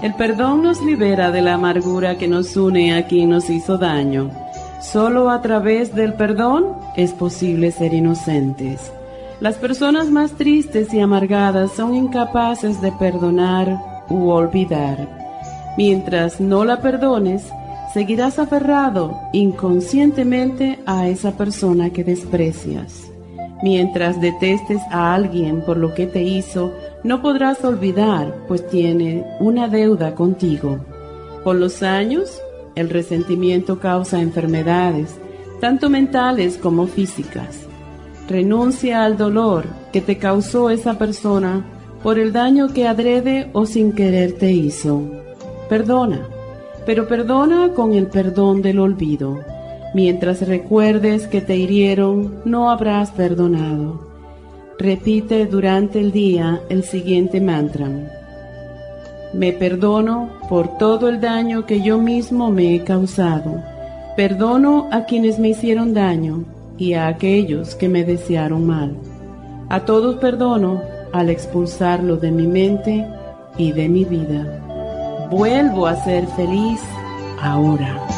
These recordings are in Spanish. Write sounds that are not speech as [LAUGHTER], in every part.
El perdón nos libera de la amargura que nos une a quien nos hizo daño. Solo a través del perdón es posible ser inocentes. Las personas más tristes y amargadas son incapaces de perdonar u olvidar. Mientras no la perdones, seguirás aferrado inconscientemente a esa persona que desprecias. Mientras detestes a alguien por lo que te hizo, no podrás olvidar, pues tiene una deuda contigo. Con los años, el resentimiento causa enfermedades, tanto mentales como físicas. Renuncia al dolor que te causó esa persona por el daño que adrede o sin querer te hizo. Perdona, pero perdona con el perdón del olvido. Mientras recuerdes que te hirieron, no habrás perdonado. Repite durante el día el siguiente mantra. Me perdono por todo el daño que yo mismo me he causado. Perdono a quienes me hicieron daño y a aquellos que me desearon mal. A todos perdono al expulsarlo de mi mente y de mi vida. Vuelvo a ser feliz ahora.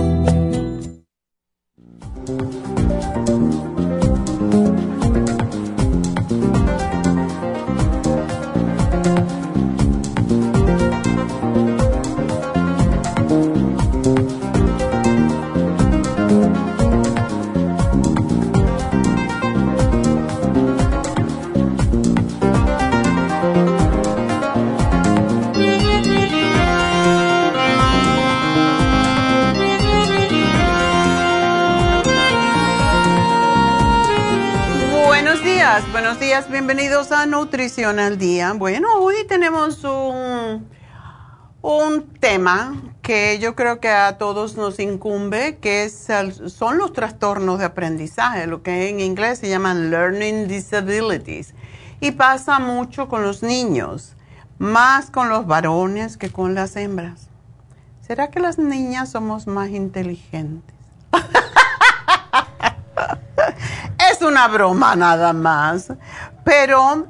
Bienvenidos a Nutrición al Día. Bueno, hoy tenemos un, un tema que yo creo que a todos nos incumbe, que es son los trastornos de aprendizaje, lo que en inglés se llaman Learning Disabilities. Y pasa mucho con los niños, más con los varones que con las hembras. ¿Será que las niñas somos más inteligentes? [LAUGHS] es una broma nada más. Pero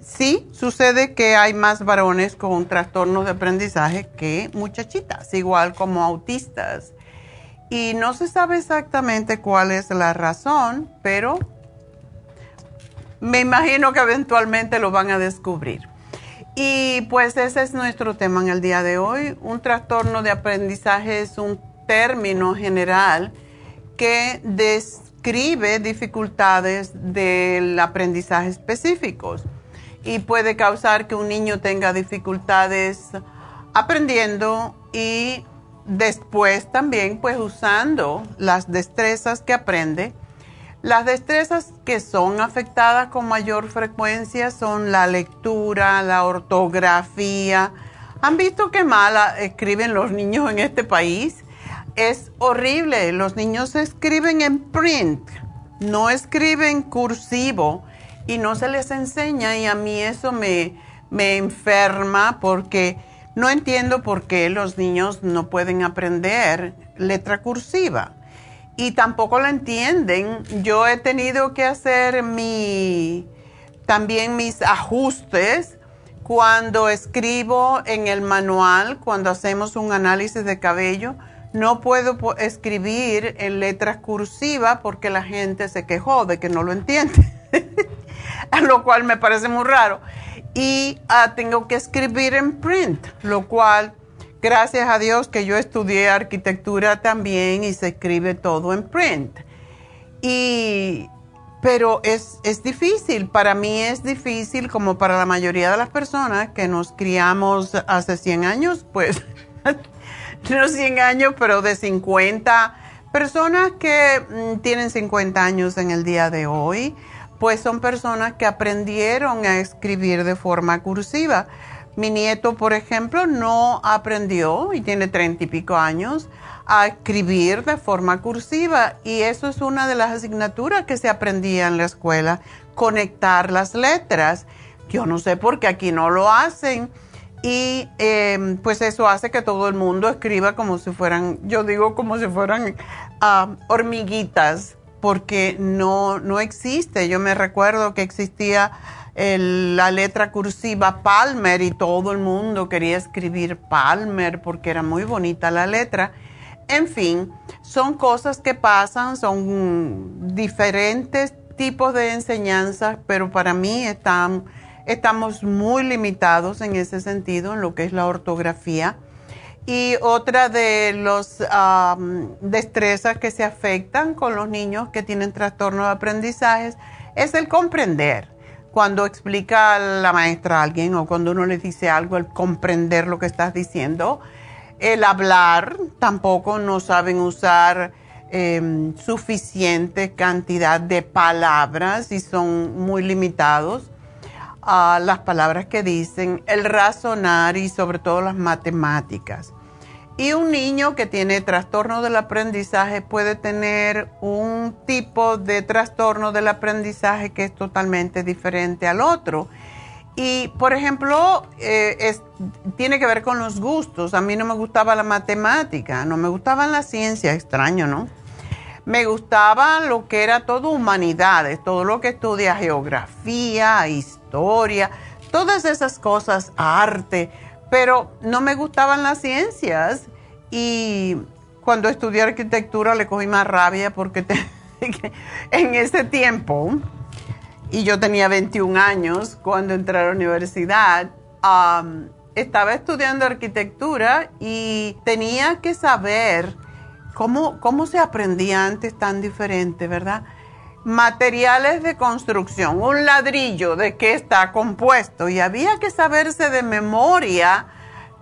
sí, sucede que hay más varones con trastornos de aprendizaje que muchachitas, igual como autistas. Y no se sabe exactamente cuál es la razón, pero me imagino que eventualmente lo van a descubrir. Y pues ese es nuestro tema en el día de hoy. Un trastorno de aprendizaje es un término general que des describe dificultades del aprendizaje específicos y puede causar que un niño tenga dificultades aprendiendo y después también pues usando las destrezas que aprende. Las destrezas que son afectadas con mayor frecuencia son la lectura, la ortografía. ¿Han visto qué mal escriben los niños en este país? Es horrible. Los niños escriben en print, no escriben cursivo y no se les enseña y a mí eso me, me enferma porque no entiendo por qué los niños no pueden aprender letra cursiva y tampoco la entienden. Yo he tenido que hacer mi, también mis ajustes cuando escribo en el manual, cuando hacemos un análisis de cabello. No puedo escribir en letras cursivas porque la gente se quejó de que no lo entiende, [LAUGHS] lo cual me parece muy raro y ah, tengo que escribir en print, lo cual, gracias a Dios que yo estudié arquitectura también y se escribe todo en print. Y, pero es, es difícil, para mí es difícil como para la mayoría de las personas que nos criamos hace 100 años, pues [LAUGHS] [LAUGHS] no 100 años, pero de 50 personas que mm, tienen 50 años en el día de hoy pues son personas que aprendieron a escribir de forma cursiva. Mi nieto, por ejemplo, no aprendió, y tiene treinta y pico años, a escribir de forma cursiva. Y eso es una de las asignaturas que se aprendía en la escuela, conectar las letras. Yo no sé por qué aquí no lo hacen. Y em, pues eso hace que todo el mundo escriba como si fueran, yo digo como si fueran hormiguitas porque no, no existe. Yo me recuerdo que existía la letra cursiva Palmer y todo el mundo quería escribir Palmer porque era muy bonita la letra. En fin, son cosas que pasan, son diferentes tipos de enseñanzas, pero para mí están, estamos muy limitados en ese sentido, en lo que es la ortografía y otra de las destrezas que se afectan con los niños que tienen trastorno de aprendizaje es el comprender. Cuando explica la maestra a alguien o cuando uno le dice algo, el comprender lo que estás diciendo. El hablar, tampoco no saben usar em, suficiente cantidad de palabras y son muy limitados a las palabras que dicen. El razonar y sobre todo las matemáticas. Y un niño que tiene trastorno del aprendizaje puede tener un tipo de trastorno del aprendizaje que es totalmente diferente al otro. Y, por ejemplo, eh, tiene que ver con los gustos. A mí no me gustaba la matemática, no me gustaba la ciencia, extraño, ¿no? Me gustaba lo que era todo humanidades, todo lo que estudia geografía, historia, todas esas cosas, arte pero no me gustaban las ciencias y cuando estudié arquitectura le cogí más rabia porque [LAUGHS] en ese tiempo, y yo tenía 21 años cuando entré a la universidad, estaba estudiando arquitectura y tenía que saber cómo, cómo se aprendía antes tan diferente, ¿verdad? Materiales de construcción, un ladrillo de qué está compuesto y había que saberse de memoria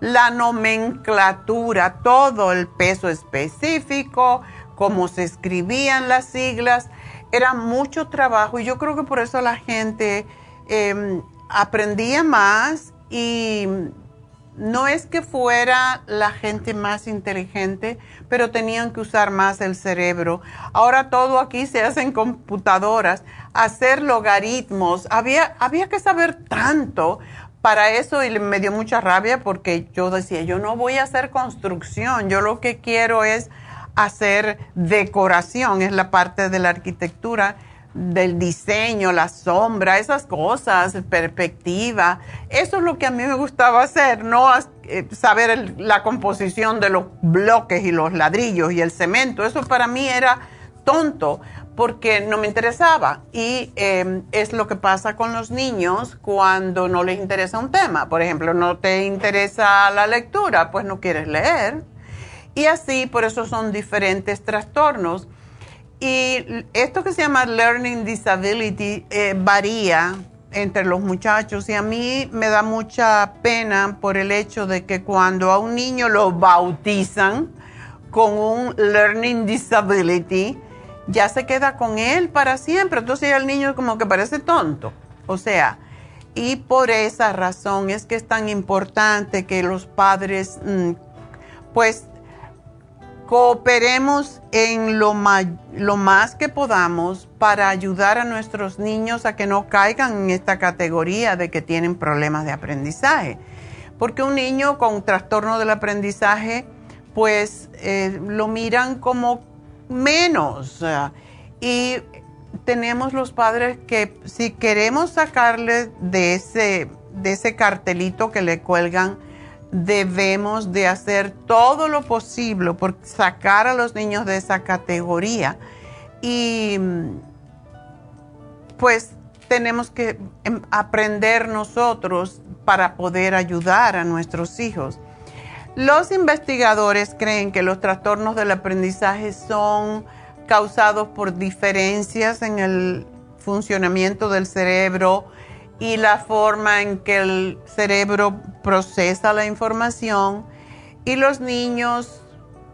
la nomenclatura, todo el peso específico, cómo se escribían las siglas. Era mucho trabajo y yo creo que por eso la gente em, aprendía más y no es que fuera la gente más inteligente, pero tenían que usar más el cerebro. Ahora todo aquí se hace en computadoras, hacer logaritmos, había, había que saber tanto. Para eso y me dio mucha rabia porque yo decía, yo no voy a hacer construcción, yo lo que quiero es hacer decoración, es la parte de la arquitectura del diseño, la sombra, esas cosas, perspectiva. Eso es lo que a mí me gustaba hacer, no eh, saber la composición de los bloques y los ladrillos y el cemento. Eso para mí era tonto porque no me interesaba. Y em, es lo que pasa con los niños cuando no les interesa un tema. Por ejemplo, no te interesa la lectura, pues no quieres leer. Y así, por eso son diferentes trastornos. Y esto que se llama Learning Disability eh, varía entre los muchachos y a mí me da mucha pena por el hecho de que cuando a un niño lo bautizan, con un learning disability, ya se queda con él para siempre. Entonces el niño como que parece tonto. O sea, y por esa razón es que es tan importante que los padres mm, pues cooperemos en lo, más que podamos para ayudar a nuestros niños a que no caigan en esta categoría de que tienen problemas de aprendizaje. Porque un niño con trastorno del aprendizaje, pues eh, lo miran como menos. y tenemos los padres que si queremos sacarle de ese, de ese cartelito que le cuelgan, debemos de hacer todo lo posible por sacar a los niños de esa categoría. Y pues tenemos que em, aprender nosotros para poder ayudar a nuestros hijos. Los investigadores creen que los trastornos del aprendizaje son causados por diferencias en el funcionamiento del cerebro y la forma en que el cerebro procesa la información. Y los niños,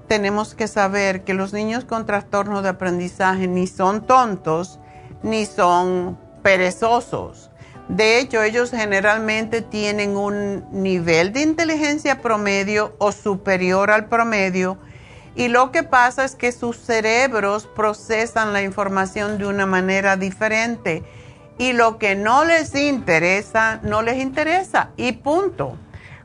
tenemos que saber que los niños con trastorno de aprendizaje ni son tontos ni son perezosos. De hecho, ellos generalmente tienen un nivel de inteligencia promedio o superior al promedio y lo que pasa es que sus cerebros procesan la información de una manera diferente y lo que no les interesa, no les interesa y punto.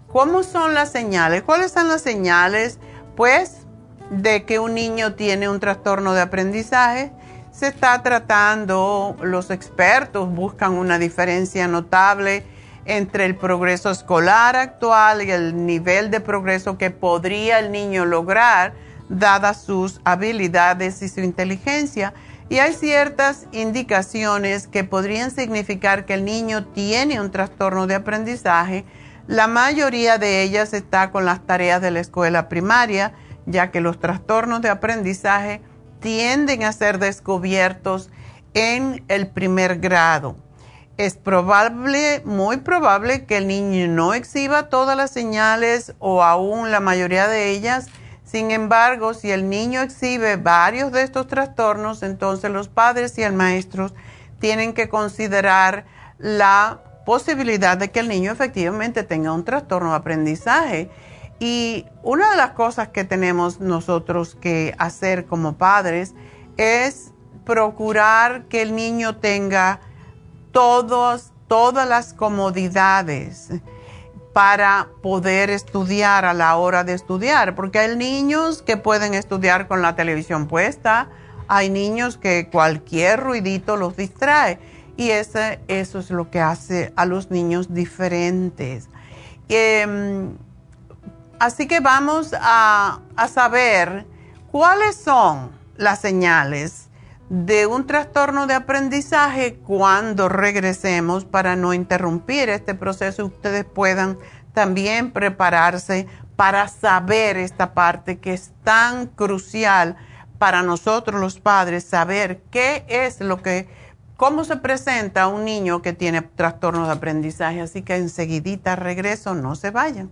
¿Cómo son las señales? ¿Cuáles son las señales? Pues de que un niño tiene un trastorno de aprendizaje. Se está tratando, los expertos buscan una diferencia notable entre el progreso escolar actual y el nivel de progreso que podría el niño lograr dadas sus habilidades y su inteligencia. Y hay ciertas indicaciones que podrían significar que el niño tiene un trastorno de aprendizaje. La mayoría de ellas está con las tareas de la escuela primaria, ya que los trastornos de aprendizaje tienden a ser descubiertos en el primer grado. Es probable, muy probable, que el niño no exhiba todas las señales o aún la mayoría de ellas sin embargo, si el niño exhibe varios de estos trastornos, entonces los padres y el maestro tienen que considerar la posibilidad de que el niño efectivamente tenga un trastorno de aprendizaje. Y una de las cosas que tenemos nosotros que hacer como padres es procurar que el niño tenga todos, todas las comodidades para poder estudiar a la hora de estudiar, porque hay niños que pueden estudiar con la televisión puesta, hay niños que cualquier ruidito los distrae y ese, eso es lo que hace a los niños diferentes. Em, así que vamos a, a saber cuáles son las señales de un trastorno de aprendizaje cuando regresemos para no interrumpir este proceso ustedes puedan también prepararse para saber esta parte que es tan crucial para nosotros los padres, saber qué es lo que, cómo se presenta un niño que tiene trastorno de aprendizaje. Así que enseguidita regreso, no se vayan.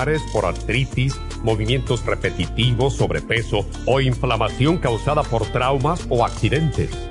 por artritis, movimientos repetitivos, sobrepeso o inflamación causada por traumas o accidentes.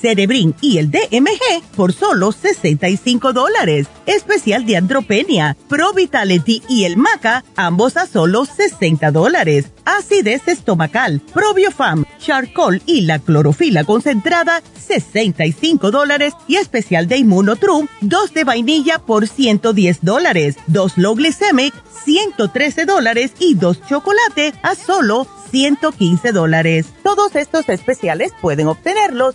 Cerebrin y el DMG por solo 65 dólares. Especial de Andropenia, Pro Vitality y el Maca, ambos a solo 60 dólares. Acidez estomacal, Probiofam, Charcoal y la clorofila concentrada, 65 dólares. Y especial de Immunotrum, dos de vainilla por 110 dólares. Dos Low Glycemic, 113 dólares y dos chocolate a solo 115 dólares. Todos estos especiales pueden obtenerlos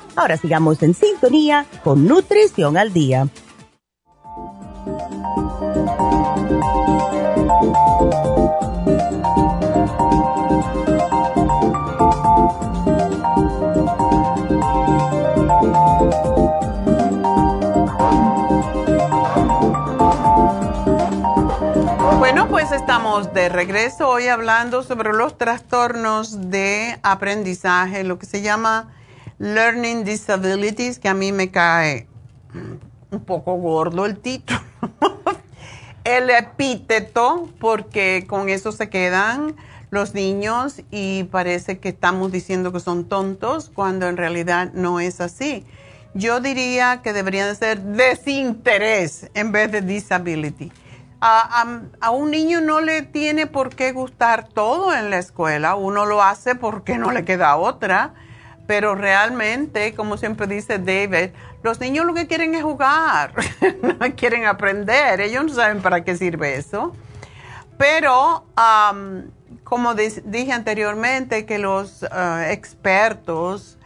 Ahora sigamos en sintonía con Nutrición al Día. Bueno, pues estamos de regreso hoy hablando sobre los trastornos de aprendizaje, lo que se llama Learning Disabilities, que a mí me cae un poco gordo el título, [LAUGHS] el epíteto, porque con eso se quedan los niños y parece que estamos diciendo que son tontos cuando en realidad no es así. Yo diría que deberían ser desinterés en vez de disability. A, a, un niño no le tiene por qué gustar todo en la escuela, uno lo hace porque no le queda otra pero realmente, como siempre dice David, los niños lo que quieren es jugar, [LAUGHS] quieren aprender, ellos no saben para qué sirve eso. Pero, como dije anteriormente, que los uh, expertos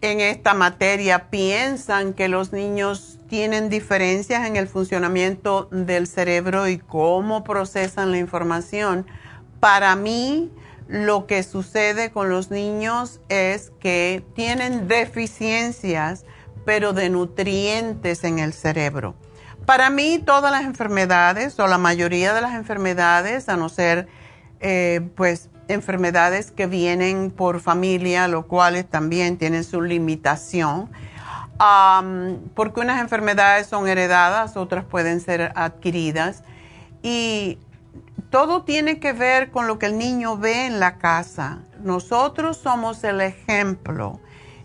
en esta materia piensan que los niños tienen diferencias en el funcionamiento del cerebro y cómo procesan la información. Para mí, lo que sucede con los niños es que tienen deficiencias, pero de nutrientes en el cerebro. Para mí, todas las enfermedades, o la mayoría de las enfermedades, a no ser, eh, pues, enfermedades que vienen por familia, lo cuales también tienen su limitación, porque unas enfermedades son heredadas, otras pueden ser adquiridas. Y todo tiene que ver con lo que el niño ve en la casa. Nosotros somos el ejemplo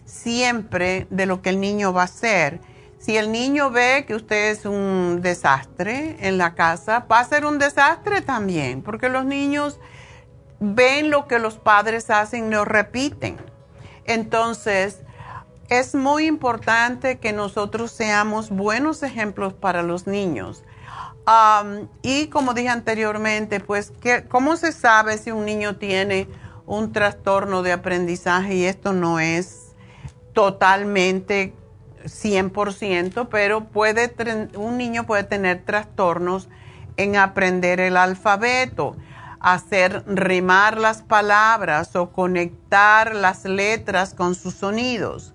siempre de lo que el niño va a hacer. Si el niño ve que usted es un desastre en la casa, va a ser un desastre también, porque los niños ven lo que los padres hacen y lo repiten. Entonces, es muy importante que nosotros seamos buenos ejemplos para los niños y como dije anteriormente, pues, ¿cómo se sabe si un niño tiene un trastorno de aprendizaje? Y esto no es totalmente 100%, pero puede, un niño puede tener trastornos en aprender el alfabeto, hacer rimar las palabras o conectar las letras con sus sonidos,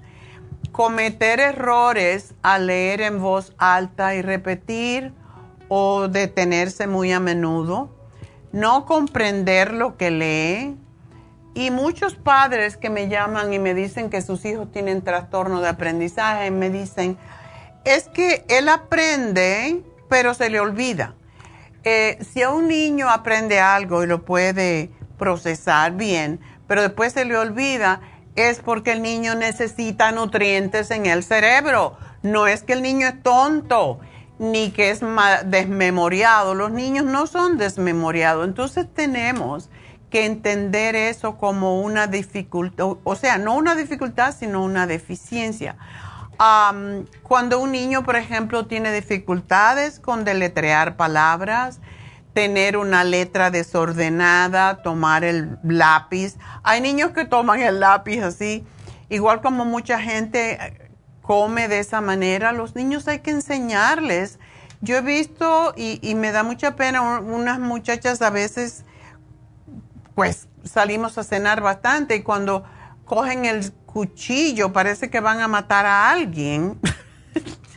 cometer errores al leer en voz alta y repetir o detenerse muy a menudo, no comprender lo que lee. Y muchos padres que me llaman y me dicen que sus hijos tienen trastorno de aprendizaje, me dicen, es que él aprende, pero se le olvida. Eh, si a un niño aprende algo y lo puede procesar bien, pero después se le olvida, es porque el niño necesita nutrientes en el cerebro. No es que el niño es tonto ni que es desmemoriado. Los niños no son desmemoriados. Entonces tenemos que entender eso como una dificultad, o sea, no una dificultad, sino una deficiencia. cuando un niño, por ejemplo, tiene dificultades con deletrear palabras, tener una letra desordenada, tomar el lápiz. Hay niños que toman el lápiz así, igual como mucha gente come de esa manera, los niños hay que enseñarles. Yo he visto y, me da mucha pena, unas muchachas a veces, pues salimos a cenar bastante y cuando cogen el cuchillo parece que van a matar a alguien.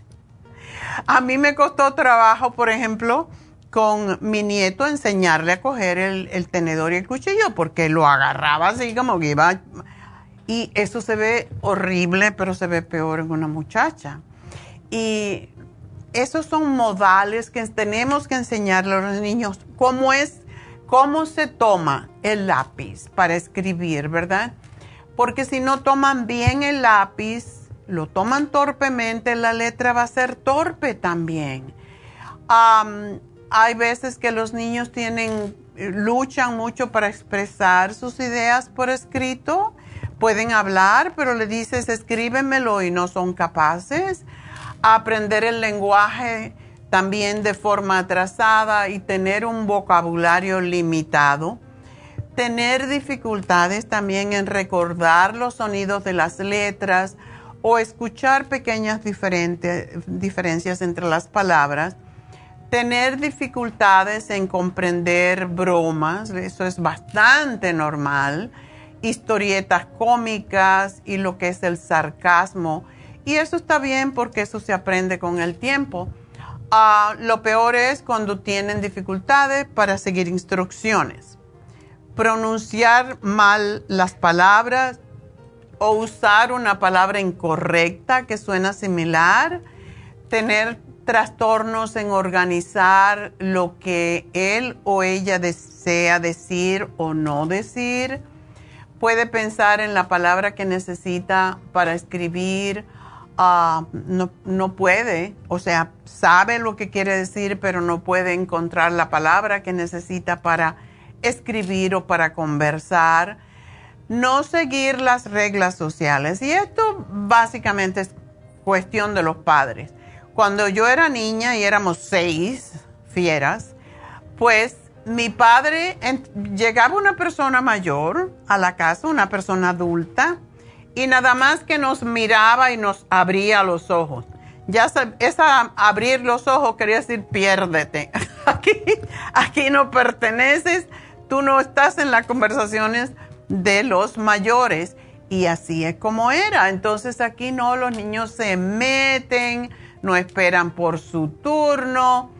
[LAUGHS] a mí me costó trabajo, por ejemplo, con mi nieto enseñarle a coger el, tenedor y el cuchillo porque lo agarraba así como que iba y eso se ve horrible, pero se ve peor en una muchacha. Y esos son modales que tenemos que enseñarle a los niños. ¿Cómo es, cómo se toma el lápiz para escribir, verdad? Porque si no toman bien el lápiz, lo toman torpemente, la letra va a ser torpe también. hay veces que los niños tienen, luchan mucho para expresar sus ideas por escrito pueden hablar, pero le dices escríbemelo y no son capaces. Aprender el lenguaje también de forma atrasada y tener un vocabulario limitado. Tener dificultades también en recordar los sonidos de las letras o escuchar pequeñas diferencias entre las palabras. Tener dificultades en comprender bromas, eso es bastante normal historietas cómicas y lo que es el sarcasmo. Y eso está bien porque eso se aprende con el tiempo. Ah, lo peor es cuando tienen dificultades para seguir instrucciones. Pronunciar mal las palabras o usar una palabra incorrecta que suena similar. Tener trastornos en organizar lo que él o ella desea decir o no decir puede pensar en la palabra que necesita para escribir, ah, no, puede, o sea, sabe lo que quiere decir, pero no puede encontrar la palabra que necesita para escribir o para conversar. No seguir las reglas sociales. Y esto básicamente es cuestión de los padres. Cuando yo era niña y éramos seis fieras, pues mi padre, llegaba una persona mayor a la casa, una persona adulta, y nada más que nos miraba y nos abría los ojos. Ya esa abrir los ojos quería decir piérdete. [LAUGHS] Aquí, aquí no perteneces, tú no estás en las conversaciones de los mayores. Y así es como era. Entonces aquí no, los niños se meten, no esperan por su turno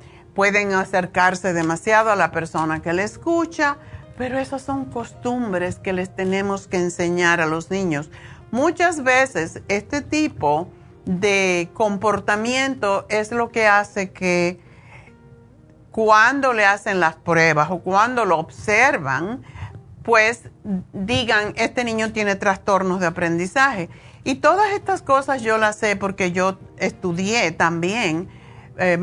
pueden acercarse demasiado a la persona que le escucha, pero esas son costumbres que les tenemos que enseñar a los niños. Muchas veces este tipo de comportamiento es lo que hace que cuando le hacen las pruebas o cuando lo observan, pues digan, este niño tiene trastornos de aprendizaje. Y todas estas cosas yo las sé porque yo estudié también eh,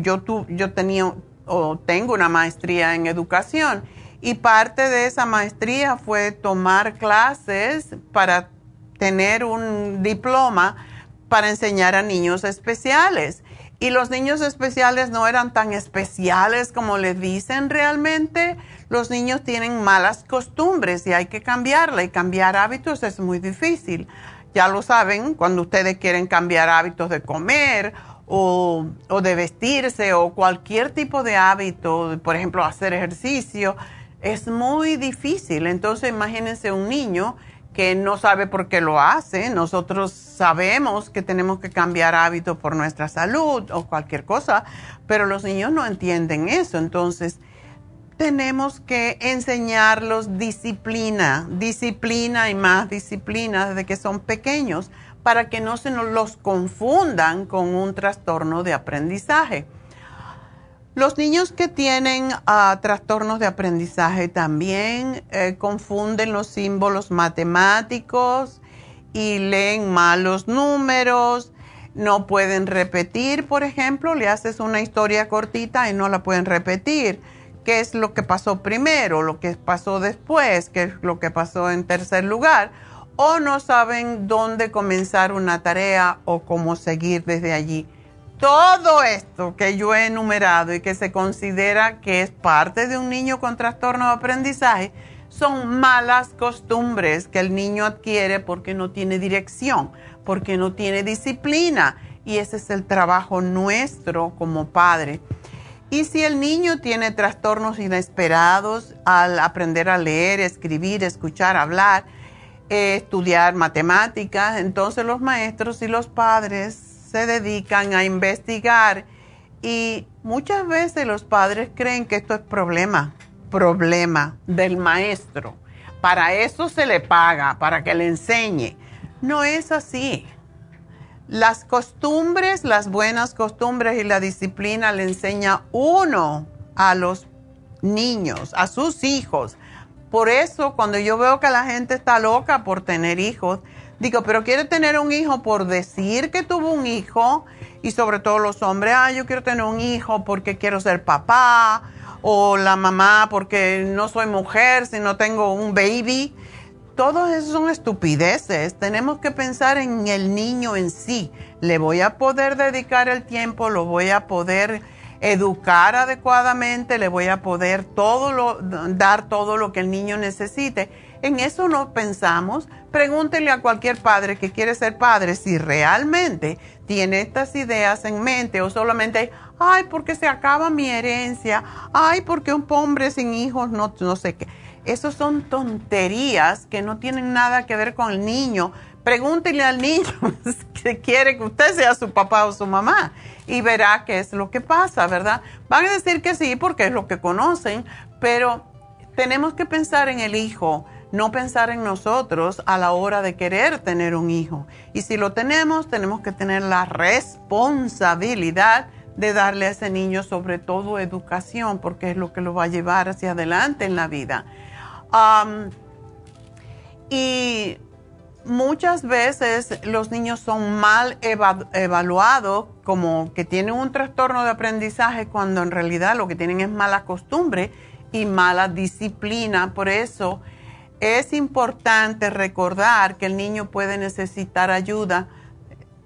yo, yo tenía o tengo una maestría en educación y parte de esa maestría fue tomar clases para tener un diploma para enseñar a niños especiales. Y los niños especiales no eran tan especiales como les dicen realmente. Los niños tienen malas costumbres y hay que cambiarla y cambiar hábitos es muy difícil. Ya lo saben, cuando ustedes quieren cambiar hábitos de comer o, de vestirse o cualquier tipo de hábito, por ejemplo, hacer ejercicio, es muy difícil. Entonces, imagínense un niño que no sabe por qué lo hace. Nosotros sabemos que tenemos que cambiar hábitos por nuestra salud o cualquier cosa, pero los niños no entienden eso. Entonces, tenemos que enseñarlos disciplina, disciplina y más disciplina desde que son pequeños para que no se nos los confundan con un trastorno de aprendizaje. Los niños que tienen ah, trastornos de aprendizaje también eh, confunden los símbolos matemáticos y leen mal los números. no pueden repetir, por ejemplo, le haces una historia cortita y no la pueden repetir. ¿Qué es lo que pasó primero, lo que pasó después, qué es lo que pasó en tercer lugar? O no saben dónde comenzar una tarea o cómo seguir desde allí. Todo esto que yo he enumerado y que se considera que es parte de un niño con trastorno de aprendizaje son malas costumbres que el niño adquiere porque no tiene dirección porque no tiene disciplina. Y ese es el trabajo nuestro como padre. Y si el niño tiene trastornos inesperados al aprender a leer, escribir, escuchar, hablar, estudiar matemáticas, entonces los maestros y los padres se dedican a investigar y muchas veces los padres creen que esto es problema, problema del maestro. Para eso se le paga, para que le enseñe. No es así. Las costumbres, las buenas costumbres y la disciplina le enseña uno a los niños, a sus hijos. Por eso cuando yo veo que la gente está loca por tener hijos, digo, pero quiere tener un hijo por decir que tuvo un hijo y sobre todo los hombres, ah, yo quiero tener un hijo porque quiero ser papá o la mamá porque no soy mujer si no tengo un baby todo eso son estupideces. Tenemos que pensar en el niño en sí. Le voy a poder dedicar el tiempo, lo voy a poder educar adecuadamente, le voy a poder dar todo lo que el niño necesite. En eso no pensamos. Pregúntele a cualquier padre que quiere ser padre si realmente tiene estas ideas en mente o solamente, ay, porque se acaba mi herencia, ay, porque un hombre sin hijos no, no sé qué. Esas son tonterías que no tienen nada que ver con el niño. Pregúntele al niño [LAUGHS] si quiere que usted sea su papá o su mamá y verá qué es lo que pasa, ¿verdad? Van a decir que sí porque es lo que conocen, pero tenemos que pensar en el hijo, no pensar en nosotros a la hora de querer tener un hijo. Y si lo tenemos, tenemos que tener la responsabilidad de darle a ese niño sobre todo educación, porque es lo que lo va a llevar hacia adelante en la vida y muchas veces los niños son mal evaluados como que tienen un trastorno de aprendizaje cuando en realidad lo que tienen es mala costumbre y mala disciplina. Por eso es importante recordar que el niño puede necesitar ayuda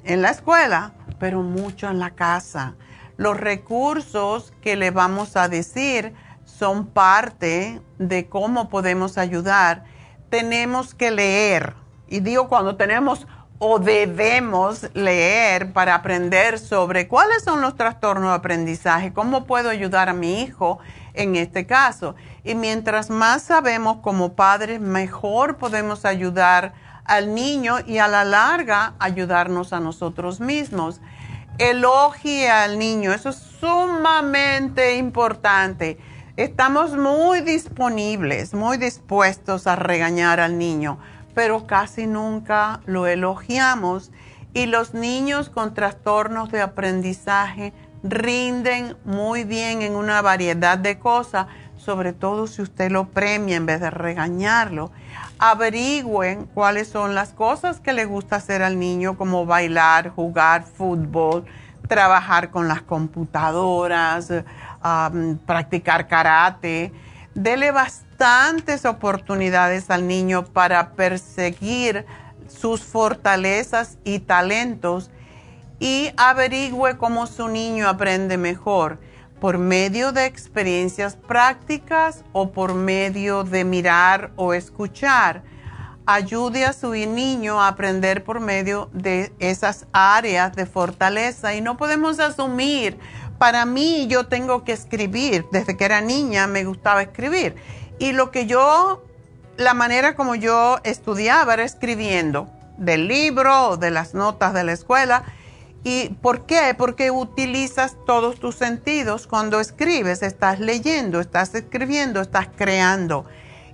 en la escuela, pero mucho en la casa. Los recursos que le vamos a decir son parte de cómo podemos ayudar. Tenemos que leer, y digo cuando tenemos o debemos leer para aprender sobre cuáles son los trastornos de aprendizaje, cómo puedo ayudar a mi hijo en este caso. Y mientras más sabemos como padres, mejor podemos ayudar al niño y a la larga ayudarnos a nosotros mismos. Elogie al niño, eso es sumamente importante Estamos muy disponibles, muy dispuestos a regañar al niño, pero casi nunca lo elogiamos y los niños con trastornos de aprendizaje rinden muy bien en una variedad de cosas, sobre todo si usted lo premia en vez de regañarlo. Averigüen cuáles son las cosas que le gusta hacer al niño, como bailar, jugar fútbol, trabajar con las computadoras, practicar karate. Dele bastantes oportunidades al niño para perseguir sus fortalezas y talentos y averigüe cómo su niño aprende mejor, por medio de experiencias prácticas o por medio de mirar o escuchar. Ayude a su niño a aprender por medio de esas áreas de fortaleza y no podemos asumir para mí yo tengo que escribir. Desde que era niña me gustaba escribir. Y lo que yo, la manera como yo estudiaba era escribiendo del libro de las notas de la escuela. ¿Y por qué? Porque utilizas todos tus sentidos cuando escribes. Estás leyendo, estás escribiendo, estás creando.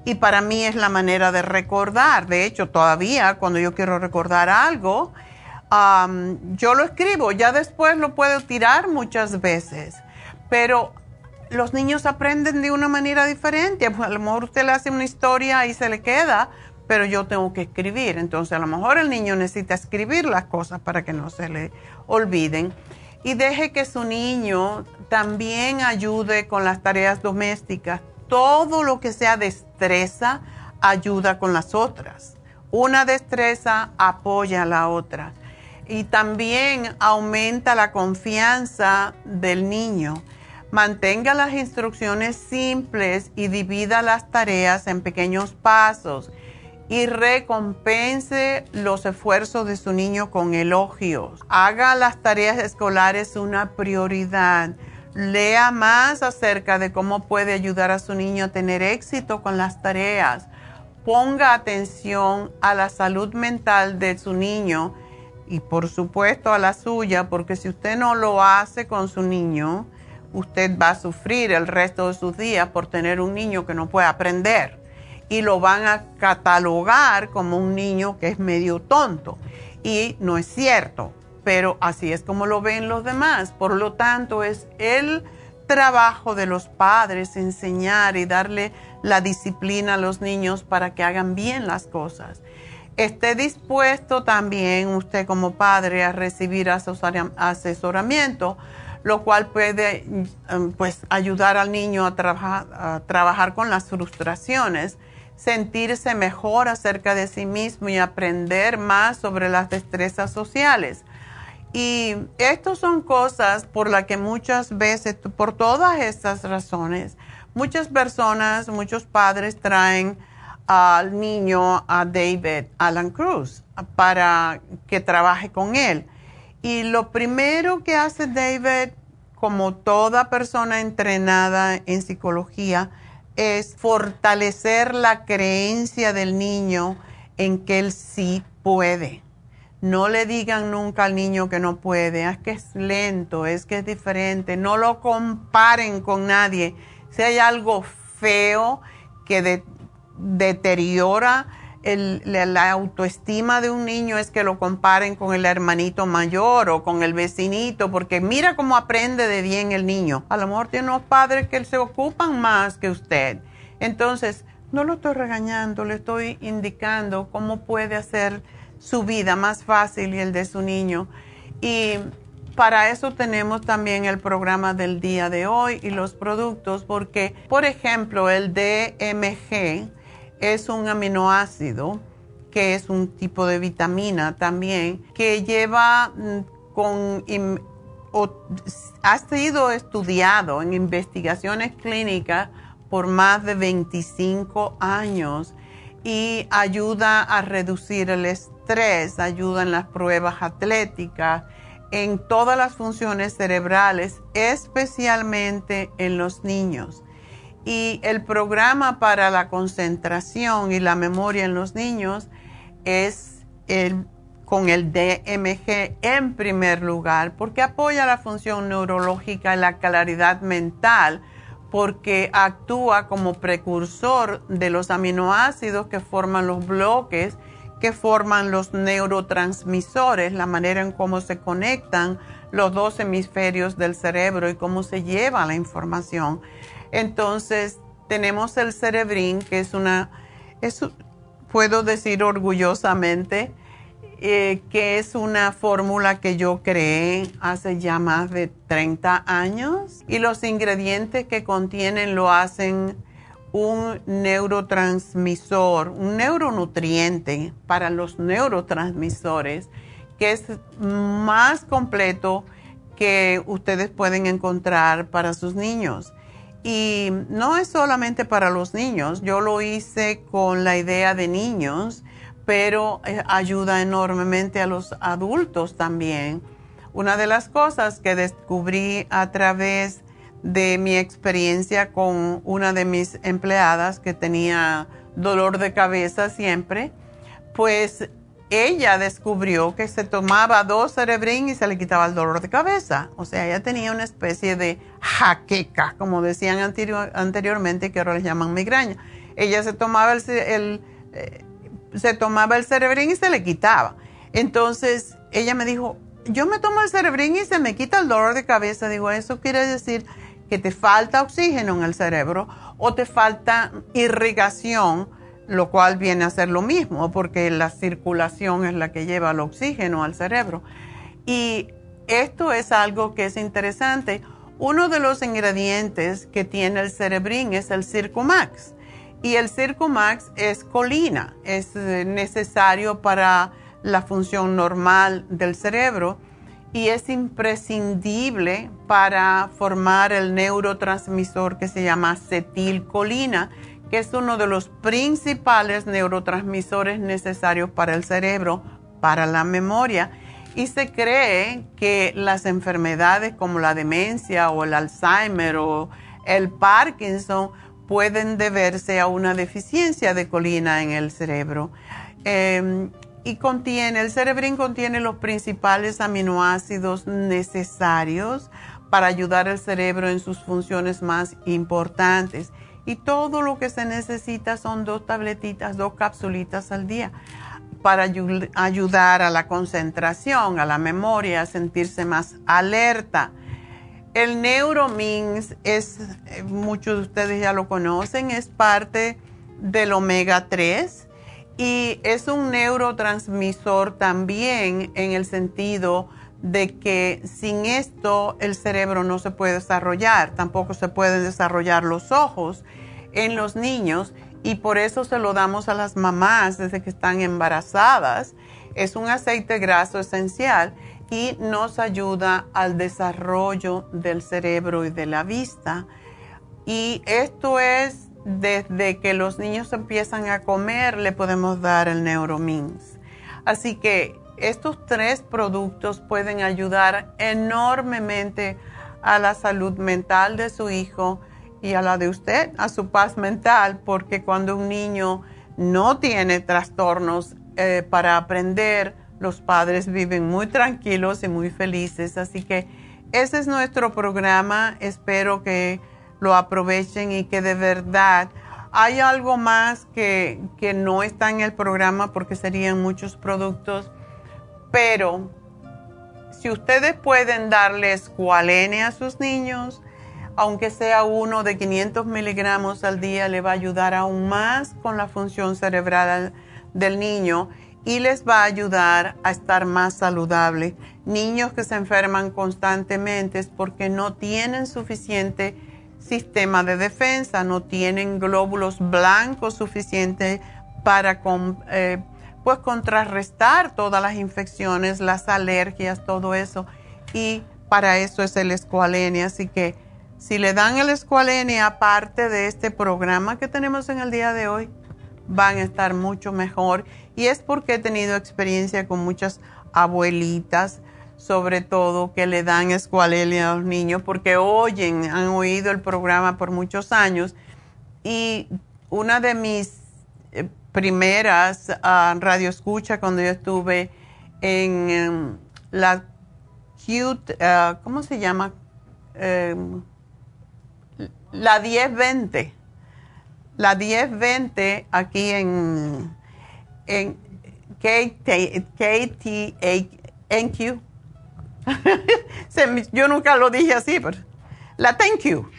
Y para mí es la manera de recordar. De hecho, todavía cuando yo quiero recordar algo, yo lo escribo, ya después lo puedo tirar muchas veces, pero los niños aprenden de una manera diferente. A lo mejor usted le hace una historia y se le queda, pero yo tengo que escribir. Entonces a lo mejor el niño necesita escribir las cosas para que no se le olviden. Y deje que su niño también ayude con las tareas domésticas. Todo lo que sea destreza ayuda con las otras. Una destreza apoya a la otra. Y también aumenta la confianza del niño. Mantenga las instrucciones simples y divida las tareas en pequeños pasos y recompense los esfuerzos de su niño con elogios. Haga las tareas escolares una prioridad. Lea más acerca de cómo puede ayudar a su niño a tener éxito con las tareas. Ponga atención a la salud mental de su niño y por supuesto a la suya, porque si usted no lo hace con su niño, usted va a sufrir el resto de sus días por tener un niño que no puede aprender y lo van a catalogar como un niño que es medio tonto. Y no es cierto, pero así es como lo ven los demás. Por lo tanto, es el trabajo de los padres enseñar y darle la disciplina a los niños para que hagan bien las cosas. Esté dispuesto también usted como padre a recibir asesoramiento, lo cual puede mm, pues, ayudar al niño a, trabajar, con las frustraciones sentirse mejor acerca de sí mismo y aprender más sobre las destrezas sociales. Y estas son cosas por las que muchas veces, por todas estas razones, muchas personas, muchos padres traen al niño a David Alan Cruz para que trabaje con él. Y lo primero que hace David, como toda persona entrenada en psicología, es fortalecer la creencia del niño en que él sí puede. No le digan nunca al niño que no puede, es que es lento, es que es diferente, no lo comparen con nadie. Si hay algo feo que deteriora la, autoestima de un niño es que lo comparen con el hermanito mayor o con el vecinito, porque mira cómo aprende de bien el niño. A lo mejor tiene unos padres que se ocupan más que usted. Entonces, no lo estoy regañando, le estoy indicando cómo puede hacer su vida más fácil y el de su niño. Y para eso tenemos también el programa del día de hoy y los productos, porque, por ejemplo, el DMG, es un aminoácido que es un tipo de vitamina también que lleva mm, con ha sido estudiado en investigaciones clínicas por más de 25 años y ayuda a reducir el estrés, ayuda en las pruebas atléticas, en todas las funciones cerebrales, especialmente en los niños. Y el programa para la concentración y la memoria en los niños es el, con el DMG en primer lugar, porque apoya la función neurológica y la claridad mental, porque actúa como precursor de los aminoácidos que forman los bloques, que forman los neurotransmisores, la manera en cómo se conectan los dos hemisferios del cerebro y cómo se lleva la información. Entonces, tenemos el cerebrín, que es una, puedo decir orgullosamente, eh, que es una fórmula que yo creé hace ya más de 30 años y los ingredientes que contienen lo hacen un neurotransmisor, un neuronutriente para los neurotransmisores, que es más completo que ustedes pueden encontrar para sus niños. Y no es solamente para los niños, yo lo hice con la idea de niños, pero eh, ayuda enormemente a los adultos también. Una de las cosas que descubrí a través de mi experiencia con una de mis empleadas que tenía dolor de cabeza siempre, pues ella descubrió que se tomaba dos cerebrín y se le quitaba el dolor de cabeza. O sea, ella tenía una especie de jaqueca, como decían anteriormente, que ahora les llaman migraña. Ella se tomaba el, eh, se tomaba el y se le quitaba. Entonces, ella me dijo, yo me tomo el cerebrín y se me quita el dolor de cabeza. Digo, eso quiere decir que te falta oxígeno en el cerebro o te falta irrigación lo cual viene a ser lo mismo porque la circulación es la que lleva el oxígeno al cerebro. Y esto es algo que es interesante. Uno de los ingredientes que tiene el cerebrín es el Circumax. Y el Circumax es colina, es eh, necesario para la función normal del cerebro y es imprescindible para formar el neurotransmisor que se llama acetilcolina, que es uno de los principales neurotransmisores necesarios para el cerebro, para la memoria. Y se cree que las enfermedades como la demencia o el Alzheimer o el Parkinson pueden deberse a una deficiencia de colina en el cerebro. Em, y contiene, el cerebrín contiene los principales aminoácidos necesarios para ayudar al cerebro en sus funciones más importantes. Y todo lo que se necesita son dos tabletitas, dos capsulitas al día para ayudar a la concentración, a la memoria, a sentirse más alerta. El Neuromins es, eh, muchos de ustedes ya lo conocen, es parte del omega 3 y es un neurotransmisor también en el sentido de que sin esto el cerebro no se puede desarrollar, tampoco se pueden desarrollar los ojos en los niños y por eso se lo damos a las mamás desde que están embarazadas. Es un aceite graso esencial y nos ayuda al desarrollo del cerebro y de la vista. Y esto es desde que los niños empiezan a comer, le podemos dar el Neuromins. Así que estos tres productos pueden ayudar enormemente a la salud mental de su hijo y a la de usted, a su paz mental, porque cuando un niño no tiene trastornos eh, para aprender, los padres viven muy tranquilos y muy felices. Así que ese es nuestro programa. Espero que lo aprovechen y que de verdad hay algo más que, no está en el programa porque serían muchos productos, pero si ustedes pueden darles escualene a sus niños, aunque sea uno de 500 miligramos al día, le va a ayudar aún más con la función cerebral del niño y les va a ayudar a estar más saludable. Niños que se enferman constantemente es porque no tienen suficiente sistema de defensa, no tienen glóbulos blancos suficientes para eh, pues contrarrestar todas las infecciones, las alergias, todo eso. Y para eso es el escualene. Así que si le dan el escualene aparte de este programa que tenemos en el día de hoy, van a estar mucho mejor. Y es porque he tenido experiencia con muchas abuelitas sobre todo que le dan escualene a los niños porque oyen, han oído el programa por muchos años y una de mis primeras uh, radioescuchas cuando yo estuve en em, la cute, ah, ¿cómo se llama? Em, la 1020. La 1020 aquí en, en KTNQ [LAUGHS] yo nunca lo dije así, pero la thank you.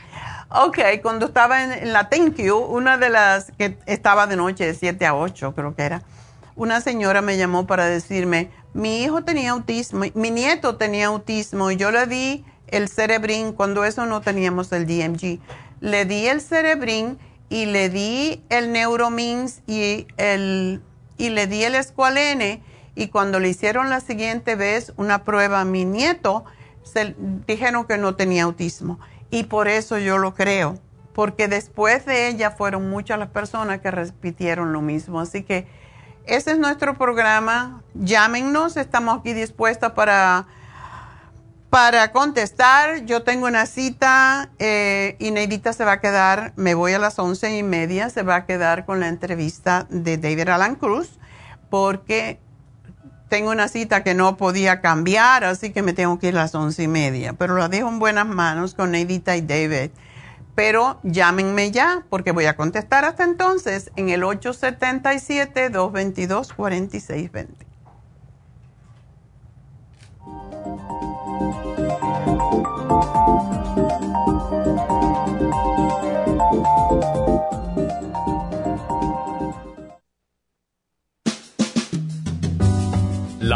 Ok, cuando estaba en, la thank you, una de las que estaba de noche de 7 a 8, creo que era, una señora me llamó para decirme, mi hijo tenía autismo, mi nieto tenía autismo y yo le di el cerebrín, cuando eso no teníamos el DMG, le di el cerebrín y le di el neuromins y, el, y le di el escualene y cuando le hicieron la siguiente vez una prueba a mi nieto, dijeron que no tenía autismo. Y por eso yo lo creo, porque después de ella fueron muchas las personas que repitieron lo mismo. Así que ese es nuestro programa. Llámenos, estamos aquí dispuestos para, para contestar. Yo tengo una cita eh, y Neidita se va a quedar, me voy a las once y media, se va a quedar con la entrevista de David Alan Cruz, porque tengo una cita que no podía cambiar, así que me tengo que ir a las once y media. Pero la dejo en buenas manos con Neidita y David. Pero llámenme ya, porque voy a contestar hasta entonces en el 877-222-4620.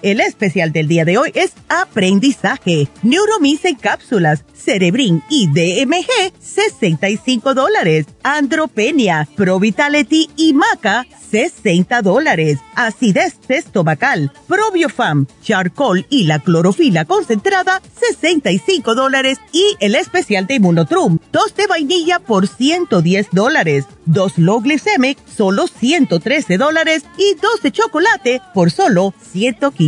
El especial del día de hoy es aprendizaje, Neuromix en cápsulas, Cerebrin y DMG, 65 dólares, Andropenia, Pro Vitality y Maca, 60 dólares, acidez estomacal, Probiofam, Charcoal y la clorofila concentrada, 65 dólares. Y el especial de Immunotrum, dos de vainilla por 110 dólares, dos low glycemic, solo 113 dólares. Y dos de chocolate por solo 115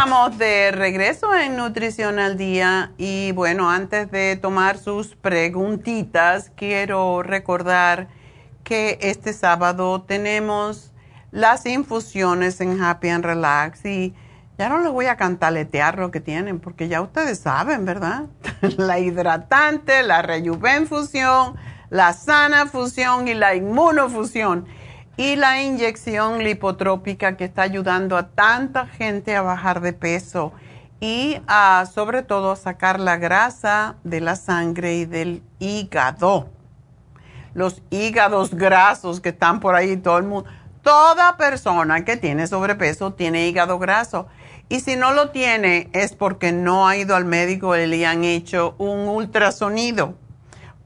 Estamos de regreso en Nutrición al Día y bueno, antes de tomar sus preguntitas, quiero recordar que este sábado tenemos las infusiones en Happy and Relax y ya no les voy a cantaletear lo que tienen porque ya ustedes saben, ¿verdad? [LAUGHS] la hidratante, la rejuvenfusión, la sana fusión y la inmunofusión y la inyección lipotrópica que está ayudando a tanta gente a bajar de peso y a, sobre todo a sacar la grasa de la sangre y del hígado. Los hígados grasos que están por ahí, todo el mundo. Toda persona que tiene sobrepeso tiene hígado graso. Y si no lo tiene es porque no ha ido al médico y le han hecho un ultrasonido.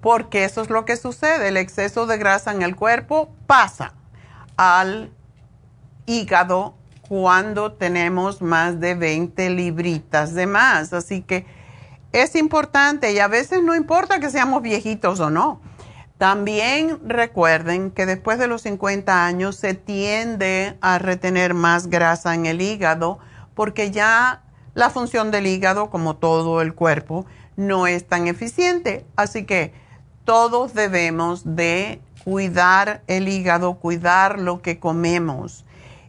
Porque eso es lo que sucede. El exceso de grasa en el cuerpo pasa al hígado cuando tenemos más de 20 libritas de más. Así que es importante y a veces no importa que seamos viejitos o no. También recuerden que después de los 50 años se tiende a retener más grasa en el hígado porque ya la función del hígado, como todo el cuerpo, no es tan eficiente. Así que todos debemos de cuidar el hígado, cuidar lo que comemos.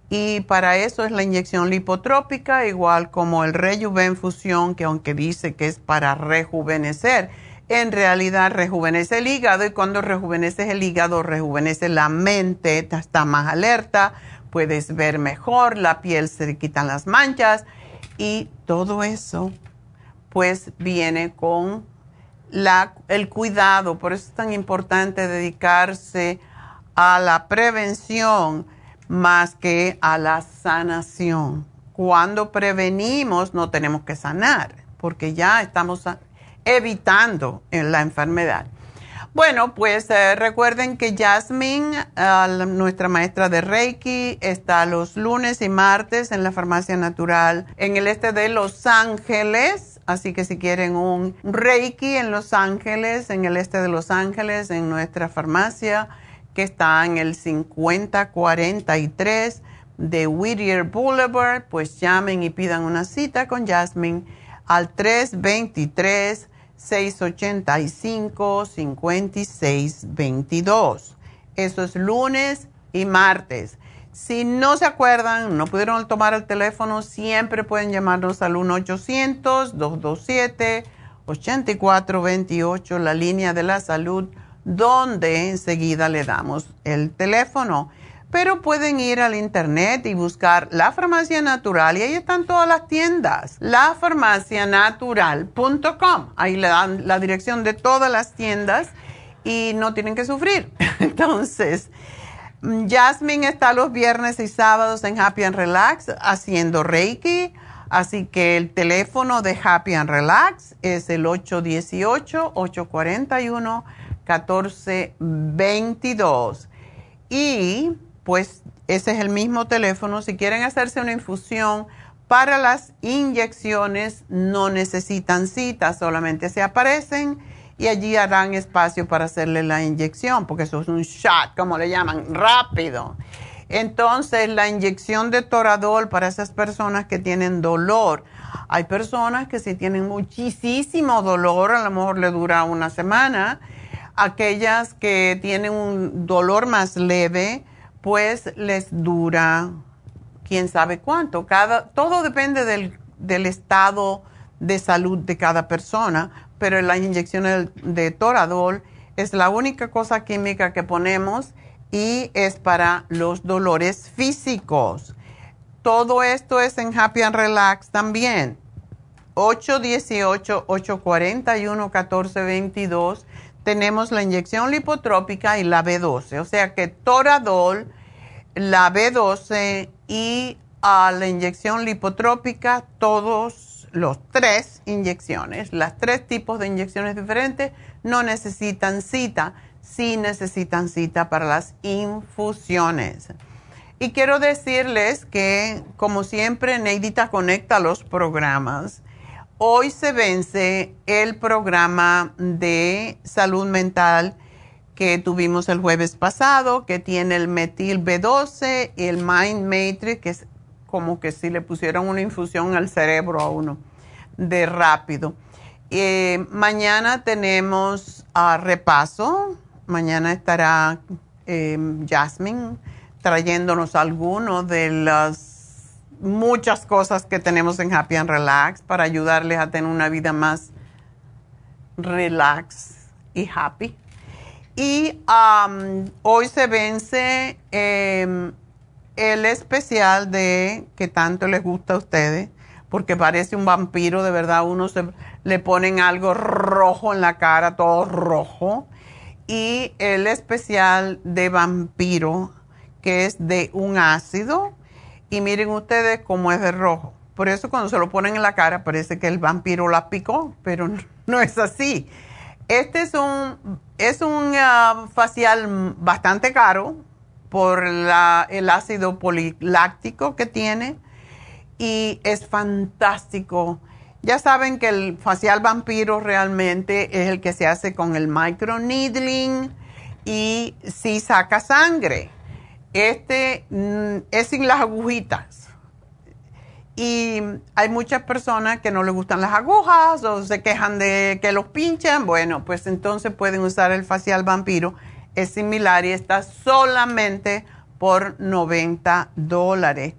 Y para eso es la inyección lipotrópica, igual como el Rejuvenfusión, que aunque dice que es para rejuvenecer, en realidad rejuvenece el hígado y cuando rejuveneces el hígado, rejuvenece la mente, está más alerta, puedes ver mejor, la piel se quitan las manchas y todo eso pues viene con el cuidado, por eso es tan importante dedicarse a la prevención más que a la sanación. cuando prevenimos no tenemos que sanar, porque ya estamos evitando la enfermedad. Bueno, pues eh, recuerden que Jasmine, nuestra maestra de Reiki, está los lunes y martes en la Farmacia Natural en el este de Los Ángeles. Así que si quieren un Reiki en Los Ángeles, en el este de Los Ángeles, en nuestra farmacia, que está en el 5043 de Whittier Boulevard, pues llamen y pidan una cita con Jasmine al 323 685-5622. Eso es lunes y martes. Si no se acuerdan, no pudieron tomar el teléfono, siempre pueden llamarnos al 1-800-227-8428, la línea de la salud, donde enseguida le damos el teléfono pero pueden ir al internet y buscar la farmacia natural y ahí están todas las tiendas. Lafarmacianatural.com. Ahí le dan la dirección de todas las tiendas y no tienen que sufrir. [LAUGHS] Entonces, Jasmine está los viernes y sábados en Happy and Relax haciendo Reiki. Así que el teléfono de Happy and Relax es el 818-841-1422. Y pues ese es el mismo teléfono. Si quieren hacerse una infusión para las inyecciones, no necesitan cita, solamente se aparecen y allí harán espacio para hacerle la inyección, porque eso es un shot, como le llaman, rápido. Entonces, la inyección de toradol para esas personas que tienen dolor. Hay personas que si tienen muchísimo dolor, a lo mejor le dura una semana. Aquellas que tienen un dolor más leve, pues les dura quién sabe cuánto. Cada, todo depende del, del estado de salud de cada persona, pero las inyecciones de Toradol es la única cosa química que ponemos y es para los dolores físicos. Todo esto es en Happy and Relax también. 818-841-1422 tenemos la inyección lipotrópica y la B12. O sea que Toradol, la B12 y a la inyección lipotrópica, todos los tres inyecciones, las tres tipos de inyecciones diferentes, no necesitan cita, sí necesitan cita para las infusiones. Y quiero decirles que, como siempre, Neidita conecta los programas Hoy se vence el programa de salud mental que tuvimos el jueves pasado, que tiene el metil B12 y el Mind Matrix, que es como que si le pusieron una infusión al cerebro a uno de rápido. Eh, mañana tenemos a repaso. Mañana estará eh, Jasmine trayéndonos algunos de las muchas cosas que tenemos en Happy and Relax para ayudarles a tener una vida más relax y happy. Y hoy se vence em, el especial de que tanto les gusta a ustedes, porque parece un vampiro, de verdad, uno se le ponen algo rojo en la cara, todo rojo. Y el especial de vampiro, que es de un ácido y miren ustedes cómo es de rojo. Por eso cuando se lo ponen en la cara parece que el vampiro la picó, pero [LAUGHS] no es así. Este es un, es un ah, facial bastante caro por el ácido poliláctico que tiene y es fantástico. Ya saben que el facial vampiro realmente es el que se hace con el microneedling y si saca sangre. Este mm, es sin las agujitas. Y hay muchas personas que no les gustan las agujas o se quejan de que los pinchan. Bueno, pues entonces pueden usar el facial vampiro. Es similar y está solamente por 90 dólares.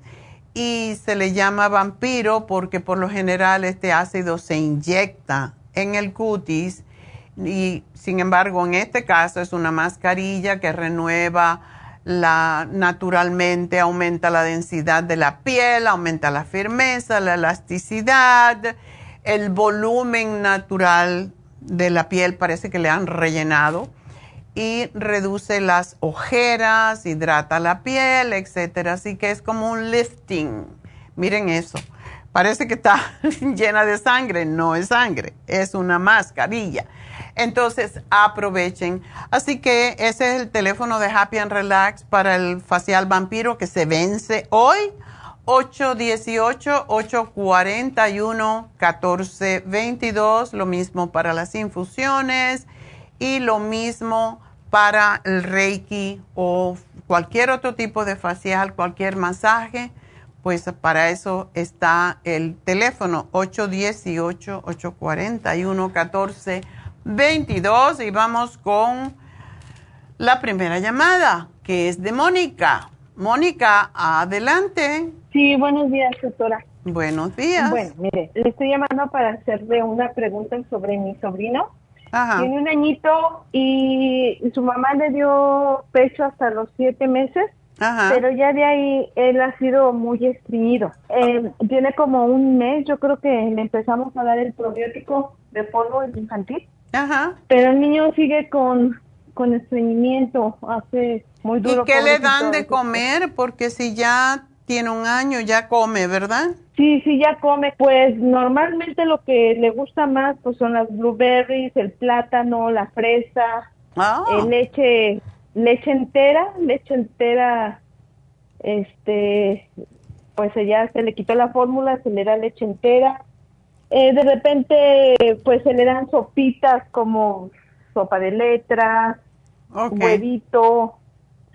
Y se le llama vampiro porque por lo general este ácido se inyecta en el cutis y sin embargo en este caso es una mascarilla que renueva la, naturalmente aumenta la densidad de la piel, aumenta la firmeza, la elasticidad, el volumen natural de la piel parece que le han rellenado y reduce las ojeras, hidrata la piel, etcétera. Así que es como un lifting, Miren eso. Parece que está [LAUGHS] llena de sangre. No es sangre, es una mascarilla. Entonces, aprovechen. Así que ese es el teléfono de Happy and Relax para el facial vampiro que se vence hoy. 818-841-1422. Lo mismo para las infusiones y lo mismo para el Reiki o cualquier otro tipo de facial, cualquier masaje, pues para eso está el teléfono 818-841-1422 y vamos con la primera llamada, que es de Mónica. Mónica, adelante. Sí, buenos días, doctora. Buenos días. Bueno, mire, le estoy llamando para hacerle una pregunta sobre mi sobrino. Tiene un añito y su mamá le dio pecho hasta los siete meses, pero ya de ahí él ha sido muy estreñido. Eh, tiene como un mes, yo creo que le empezamos a dar el probiótico de polvo infantil. Ajá. Pero el niño sigue con, con estreñimiento, hace muy duro. ¿Y qué le dan de comer? Porque si ya tiene un año, ya come, ¿verdad? Sí, sí, ya come. Pues normalmente lo que le gusta más pues son las blueberries, el plátano, la fresa, ah. eh, leche, leche entera, leche entera, este, pues ya se le quitó la fórmula, se le da leche entera. Eh, de repente, pues se le dan sopitas como sopa de letras, huevito,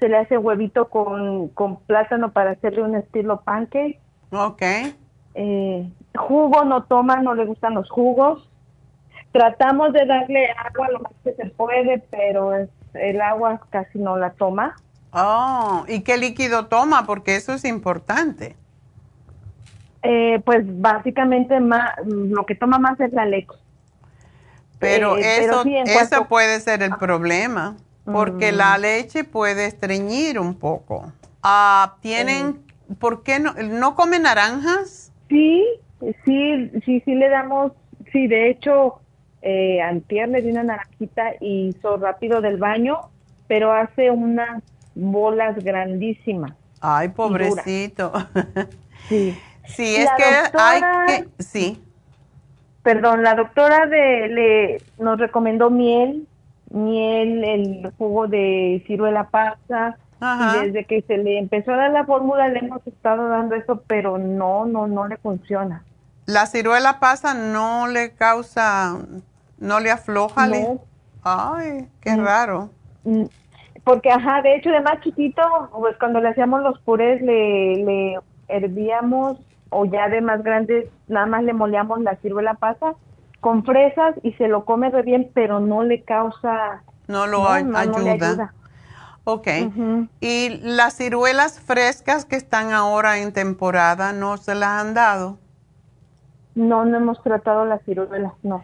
se le hace huevito con, con plátano para hacerle un estilo pancake. Ok. Eh, jugo no toma, no le gustan los jugos. Tratamos de darle agua lo más que se puede, pero el agua casi no la toma. Oh, ¿y qué líquido toma? Porque eso es importante. Eh, pues básicamente más, lo que toma más es la leche. Pero eh, eso, eso puede ser el problema porque la mm. leche puede estreñir un poco. Ah, ¿Tienen, por qué no, no comen naranjas? Sí, sí, sí, sí le damos, sí, de hecho, eh, antier le di una naranjita y hizo rápido del baño, pero hace unas bolas grandísimas. Ay, pobrecito. [LAUGHS] Sí. Sí, es que hay que, sí. Perdón, la doctora de, le, nos recomendó miel miel, el jugo de ciruela pasa. Y desde que se le empezó a dar la fórmula le hemos estado dando eso, pero no, no, no le funciona. ¿La ciruela pasa no le causa, no le afloja? Ay, qué mm. raro. Mm. Porque, ajá, de hecho, de más chiquito, pues cuando le hacíamos los purés, le, le hervíamos, o ya de más grande, nada más le moleamos la ciruela pasa con fresas y se lo come re bien, pero no le causa... No lo ayuda. Ok. ¿Y las ciruelas frescas que están ahora en temporada, no se las han dado? No, no hemos tratado las ciruelas, no.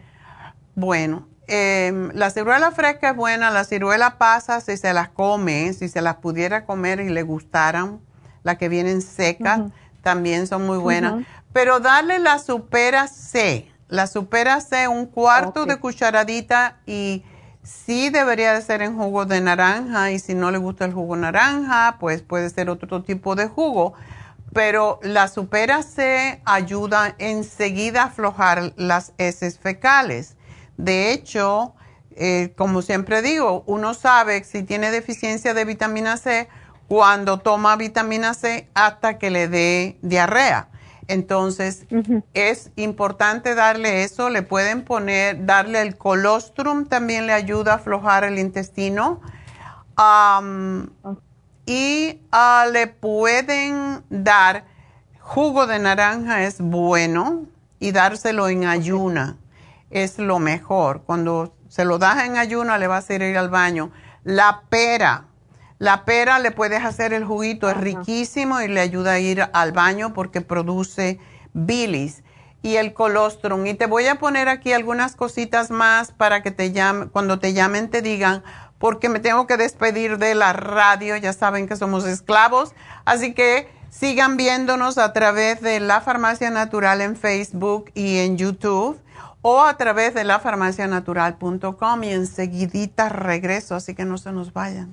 Bueno, eh, la ciruela fresca es buena, la ciruela pasa si se las come, si se las pudiera comer y le gustaran, las que vienen secas, también son muy buenas. Pero darle la supera C la supera C un cuarto de cucharadita y sí debería de ser en jugo de naranja y si no le gusta el jugo naranja, pues puede ser otro tipo de jugo. Pero la supera C ayuda enseguida a aflojar las heces fecales. De hecho, eh, como siempre digo, uno sabe si tiene deficiencia de vitamina C cuando toma vitamina C hasta que le dé diarrea. Entonces, es importante darle eso. Le pueden poner, darle el colostrum, también le ayuda a aflojar el intestino. y ah, le pueden dar jugo de naranja, es bueno, y dárselo en ayuna. Es lo mejor. Cuando se lo das en ayuna, le va a hacer ir al baño. La pera la pera le puedes hacer el juguito, es riquísimo y le ayuda a ir al baño porque produce bilis. Y el colostrum. Y te voy a poner aquí algunas cositas más para que te llamen, cuando te llamen te digan, porque me tengo que despedir de la radio, ya saben que somos esclavos. Así que sigan viéndonos a través de La Farmacia Natural en Facebook y en YouTube o a través de lafarmacianatural.com y enseguidita regreso, así que no se nos vayan.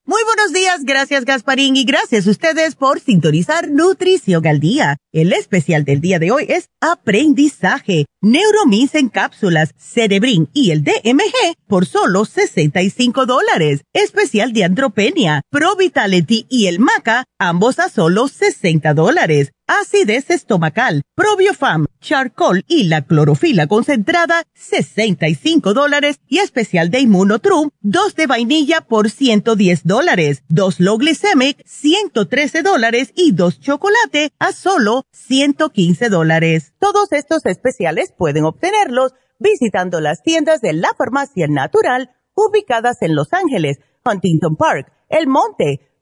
Muy buenos días, gracias Gasparín y gracias a ustedes por sintonizar Nutrición al Día. El especial del día de hoy es Aprendizaje, Neuromins en cápsulas, Cerebrin y el DMG por solo 65 dólares. Especial de Andropenia, Pro Vitality y el Maca, ambos a solo 60 dólares. Acidez estomacal, probiofam, charcoal y la clorofila concentrada, 65 dólares. Y especial de Immunotrum, dos de vainilla por 110 dólares, dos low glycemic, 113 dólares. Y dos chocolate a solo 115 dólares. Todos estos especiales pueden obtenerlos visitando las tiendas de la farmacia natural ubicadas en Los Ángeles, Huntington Park, El Monte,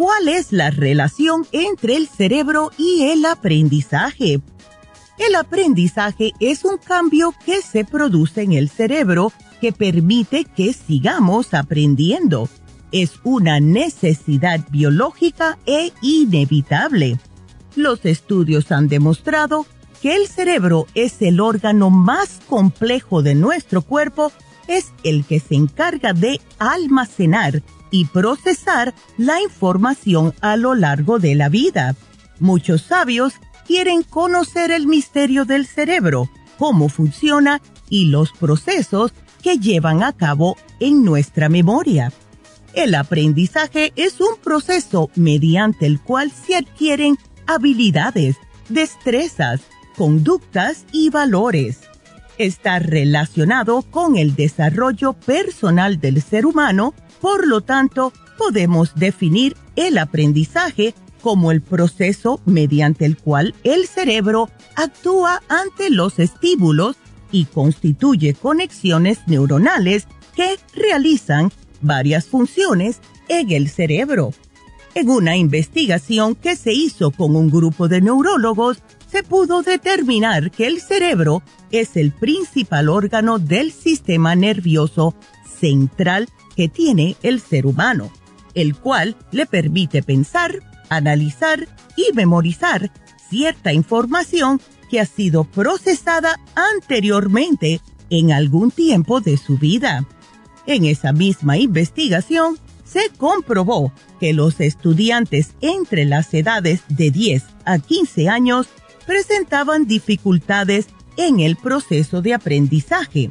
¿Cuál es la relación entre el cerebro y el aprendizaje? El aprendizaje es un cambio que se produce en el cerebro que permite que sigamos aprendiendo. Es una necesidad biológica e inevitable. Los estudios han demostrado que el cerebro es el órgano más complejo de nuestro cuerpo, es el que se encarga de almacenar y procesar la información a lo largo de la vida. Muchos sabios quieren conocer el misterio del cerebro, cómo funciona y los procesos que llevan a cabo en nuestra memoria. El aprendizaje es un proceso mediante el cual se adquieren habilidades, destrezas, conductas y valores. Está relacionado con el desarrollo personal del ser humano por lo tanto, podemos definir el aprendizaje como el proceso mediante el cual el cerebro actúa ante los estímulos y constituye conexiones neuronales que realizan varias funciones en el cerebro. En una investigación que se hizo con un grupo de neurólogos, se pudo determinar que el cerebro es el principal órgano del sistema nervioso central tiene el ser humano, el cual le permite pensar, analizar y memorizar cierta información que ha sido procesada anteriormente en algún tiempo de su vida. En esa misma investigación se comprobó que los estudiantes entre las edades de 10 a 15 años presentaban dificultades en el proceso de aprendizaje.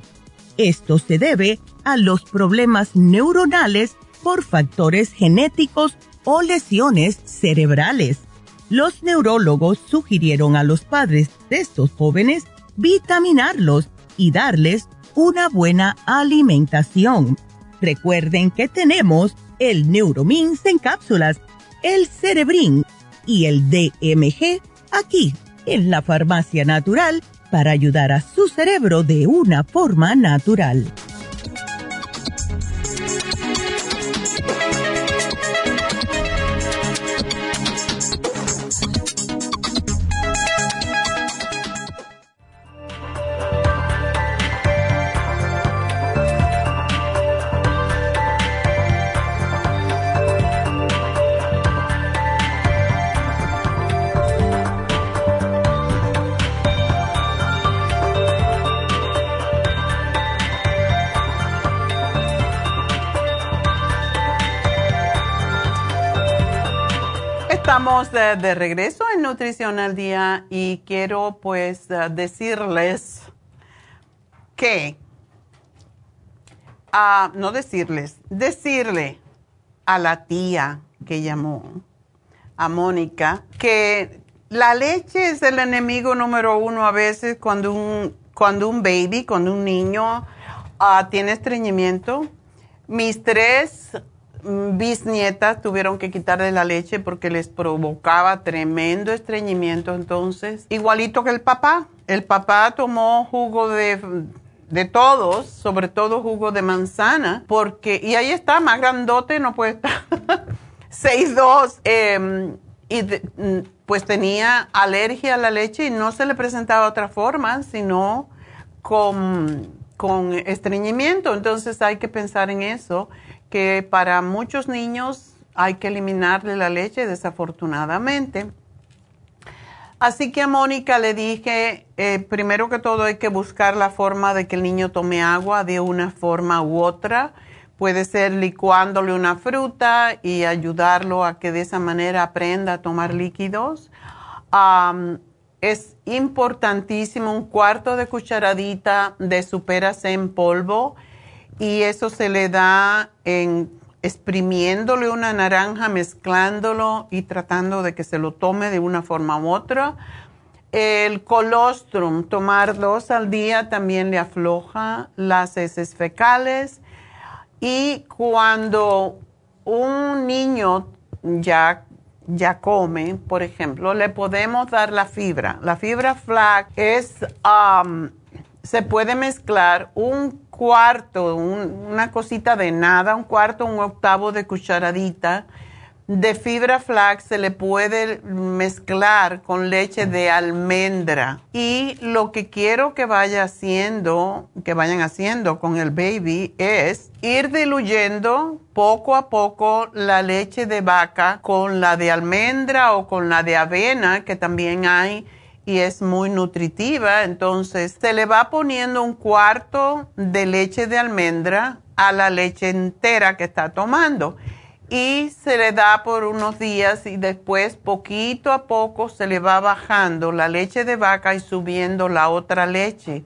Esto se debe a los problemas neuronales por factores genéticos o lesiones cerebrales. Los neurólogos sugirieron a los padres de estos jóvenes vitaminarlos y darles una buena alimentación. Recuerden que tenemos el Neuromins en cápsulas, el Cerebrin y el DMG aquí en la farmacia natural para ayudar a su cerebro de una forma natural. De, regreso en Nutrición al Día y quiero pues eh, decirles que, ah, no decirles, decirle a la tía que llamó, a Mónica, que la leche es el enemigo número uno a veces cuando un, cuando un baby, cuando un niño ah, tiene estreñimiento. Mis tres bisnietas tuvieron que quitarle la leche porque les provocaba tremendo estreñimiento entonces, igualito que el papá. El papá tomó jugo de, de todos, sobre todo jugo de manzana, porque, y ahí está, más grandote, no puede estar, [LAUGHS] 6'2", eh, y pues tenía alergia a la leche y no se le presentaba otra forma, sino con, con estreñimiento. Entonces hay que pensar en eso que para muchos niños hay que eliminarle la leche, desafortunadamente. Así que a Mónica le dije, eh, primero que todo hay que buscar la forma de que el niño tome agua de una forma u otra. Puede ser licuándole una fruta y ayudarlo a que de esa manera aprenda a tomar líquidos. es importantísimo un cuarto de cucharadita de superas en polvo y eso se le da en exprimiéndole una naranja, mezclándolo y tratando de que se lo tome de una forma u otra. El colostrum, tomar dos al día también le afloja las heces fecales. Y cuando un niño ya, ya come, por ejemplo, le podemos dar la fibra. La fibra flax es, um, se puede mezclar un cuarto, una cosita de nada, un cuarto, un octavo de cucharadita de fibra flax se le puede mezclar con leche de almendra. Y lo que quiero que vaya haciendo, que vayan haciendo con el baby es ir diluyendo poco a poco la leche de vaca con la de almendra o con la de avena, que también hay y es muy nutritiva. Entonces se le va poniendo un cuarto de leche de almendra a la leche entera que está tomando y se le da por unos días y después poquito a poco se le va bajando la leche de vaca y subiendo la otra leche.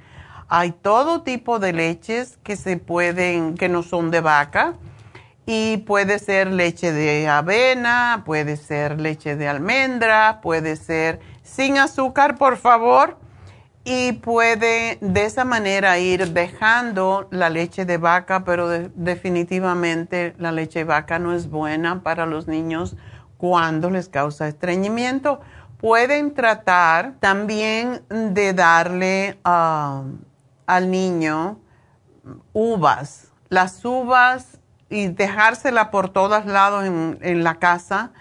Hay todo tipo de leches que se pueden, que no son de vaca y puede ser leche de avena, puede ser leche de almendra, puede ser sin azúcar, por favor. Y puede de esa manera ir dejando la leche de vaca, pero definitivamente la leche de vaca no es buena para los niños cuando les causa estreñimiento. Pueden tratar también de darle ah, al niño uvas. Las uvas y dejársela por todos lados en, en la casa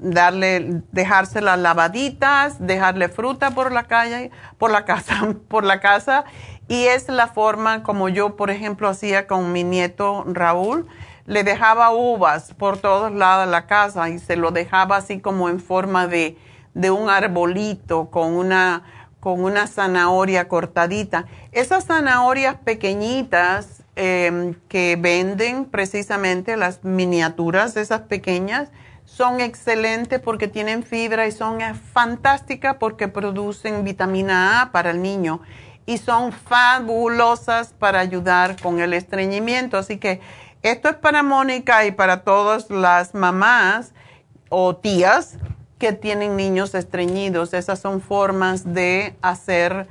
darle, dejárselas lavaditas, dejarle fruta por la calle, por la casa, [LAUGHS] por la casa. Y es la forma como yo, por ejemplo, hacía con mi nieto Raúl. Le dejaba uvas por todos lados de la casa y se lo dejaba así como en forma de, de un arbolito con una, con una zanahoria cortadita. Esas zanahorias pequeñitas em, que venden precisamente las miniaturas, esas pequeñas, son excelentes porque tienen fibra y son fantásticas porque producen vitamina A para el niño y son fabulosas para ayudar con el estreñimiento. Así que esto es para Mónica y para todas las mamás o tías que tienen niños estreñidos. Esas son formas de hacer,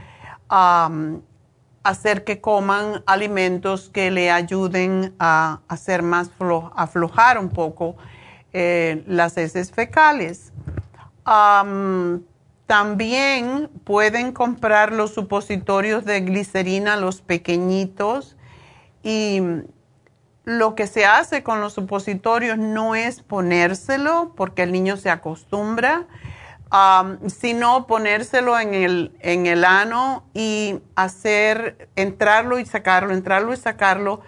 hacer que coman alimentos que le ayuden a hacer más aflojar un poco eh, las heces fecales. también pueden comprar los supositorios de glicerina, los pequeñinos, y lo que se hace con los supositorios no es ponérselo porque el niño se acostumbra, sino ponérselo en el, en el ano y hacer, entrarlo y sacarlo, entrarlo y sacarlo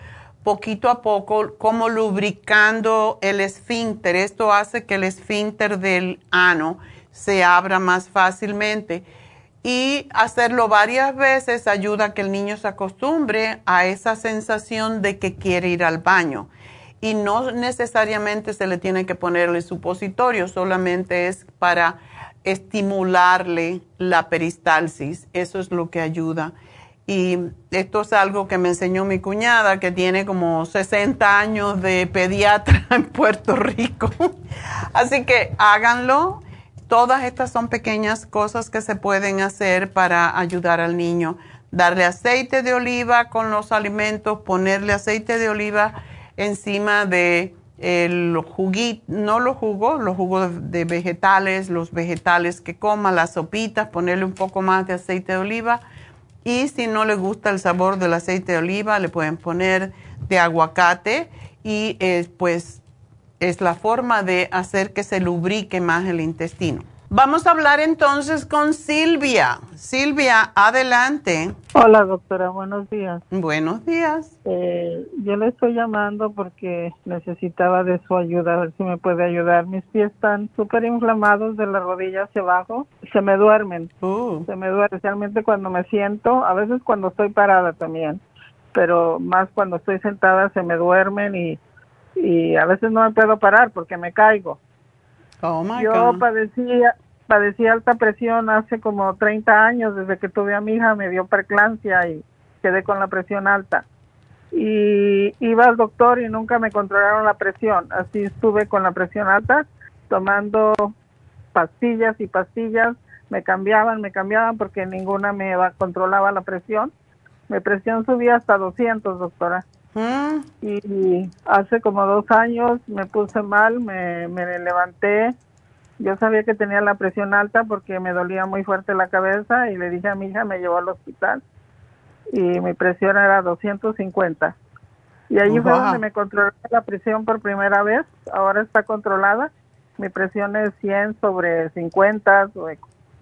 poquito a poco, como lubricando el esfínter. Esto hace que el esfínter del ano se abra más fácilmente y hacerlo varias veces ayuda a que el niño se acostumbre a esa sensación de que quiere ir al baño. Y no necesariamente se le tiene que ponerle supositorio, solamente es para estimularle la peristalsis. Eso es lo que ayuda. Y esto es algo que me enseñó mi cuñada, que tiene como 60 años de pediatra [LAUGHS] en Puerto Rico. Así que háganlo Todas estas son pequeñas cosas que se pueden hacer para ayudar al niño. Darle aceite de oliva con los alimentos, ponerle aceite de oliva encima de el juguito, no los jugos, los jugos de vegetales, los vegetales que coma, las sopitas, ponerle un poco más de aceite de oliva. Y si no le gusta el sabor del aceite de oliva, le pueden poner de aguacate y eh, pues es la forma de hacer que se lubrique más el intestino. Vamos a hablar entonces con Silvia. Silvia, adelante. Hola doctora, buenos días. Buenos días. Eh, yo le estoy llamando porque necesitaba de su ayuda, a ver si me puede ayudar. Mis pies están súper inflamados de la rodilla hacia abajo. Se me duermen. Uh. Se me duermen, especialmente cuando me siento, a veces cuando estoy parada también, pero más cuando estoy sentada se me duermen y y a veces no me puedo parar porque me caigo. Oh my Yo padecía padecí alta presión hace como 30 años desde que tuve a mi hija, me dio perclancia y quedé con la presión alta. Y iba al doctor y nunca me controlaron la presión, así estuve con la presión alta tomando pastillas y pastillas, me cambiaban, me cambiaban porque ninguna me controlaba la presión. Mi presión subía hasta 200, doctora. Mm. Y hace como dos años me puse mal, me, me levanté. Yo sabía que tenía la presión alta porque me dolía muy fuerte la cabeza y le dije a mi hija, me llevó al hospital y mi presión era 250. Y ahí fue donde me controló la presión por primera vez. Ahora está controlada. Mi presión es 100 sobre 50,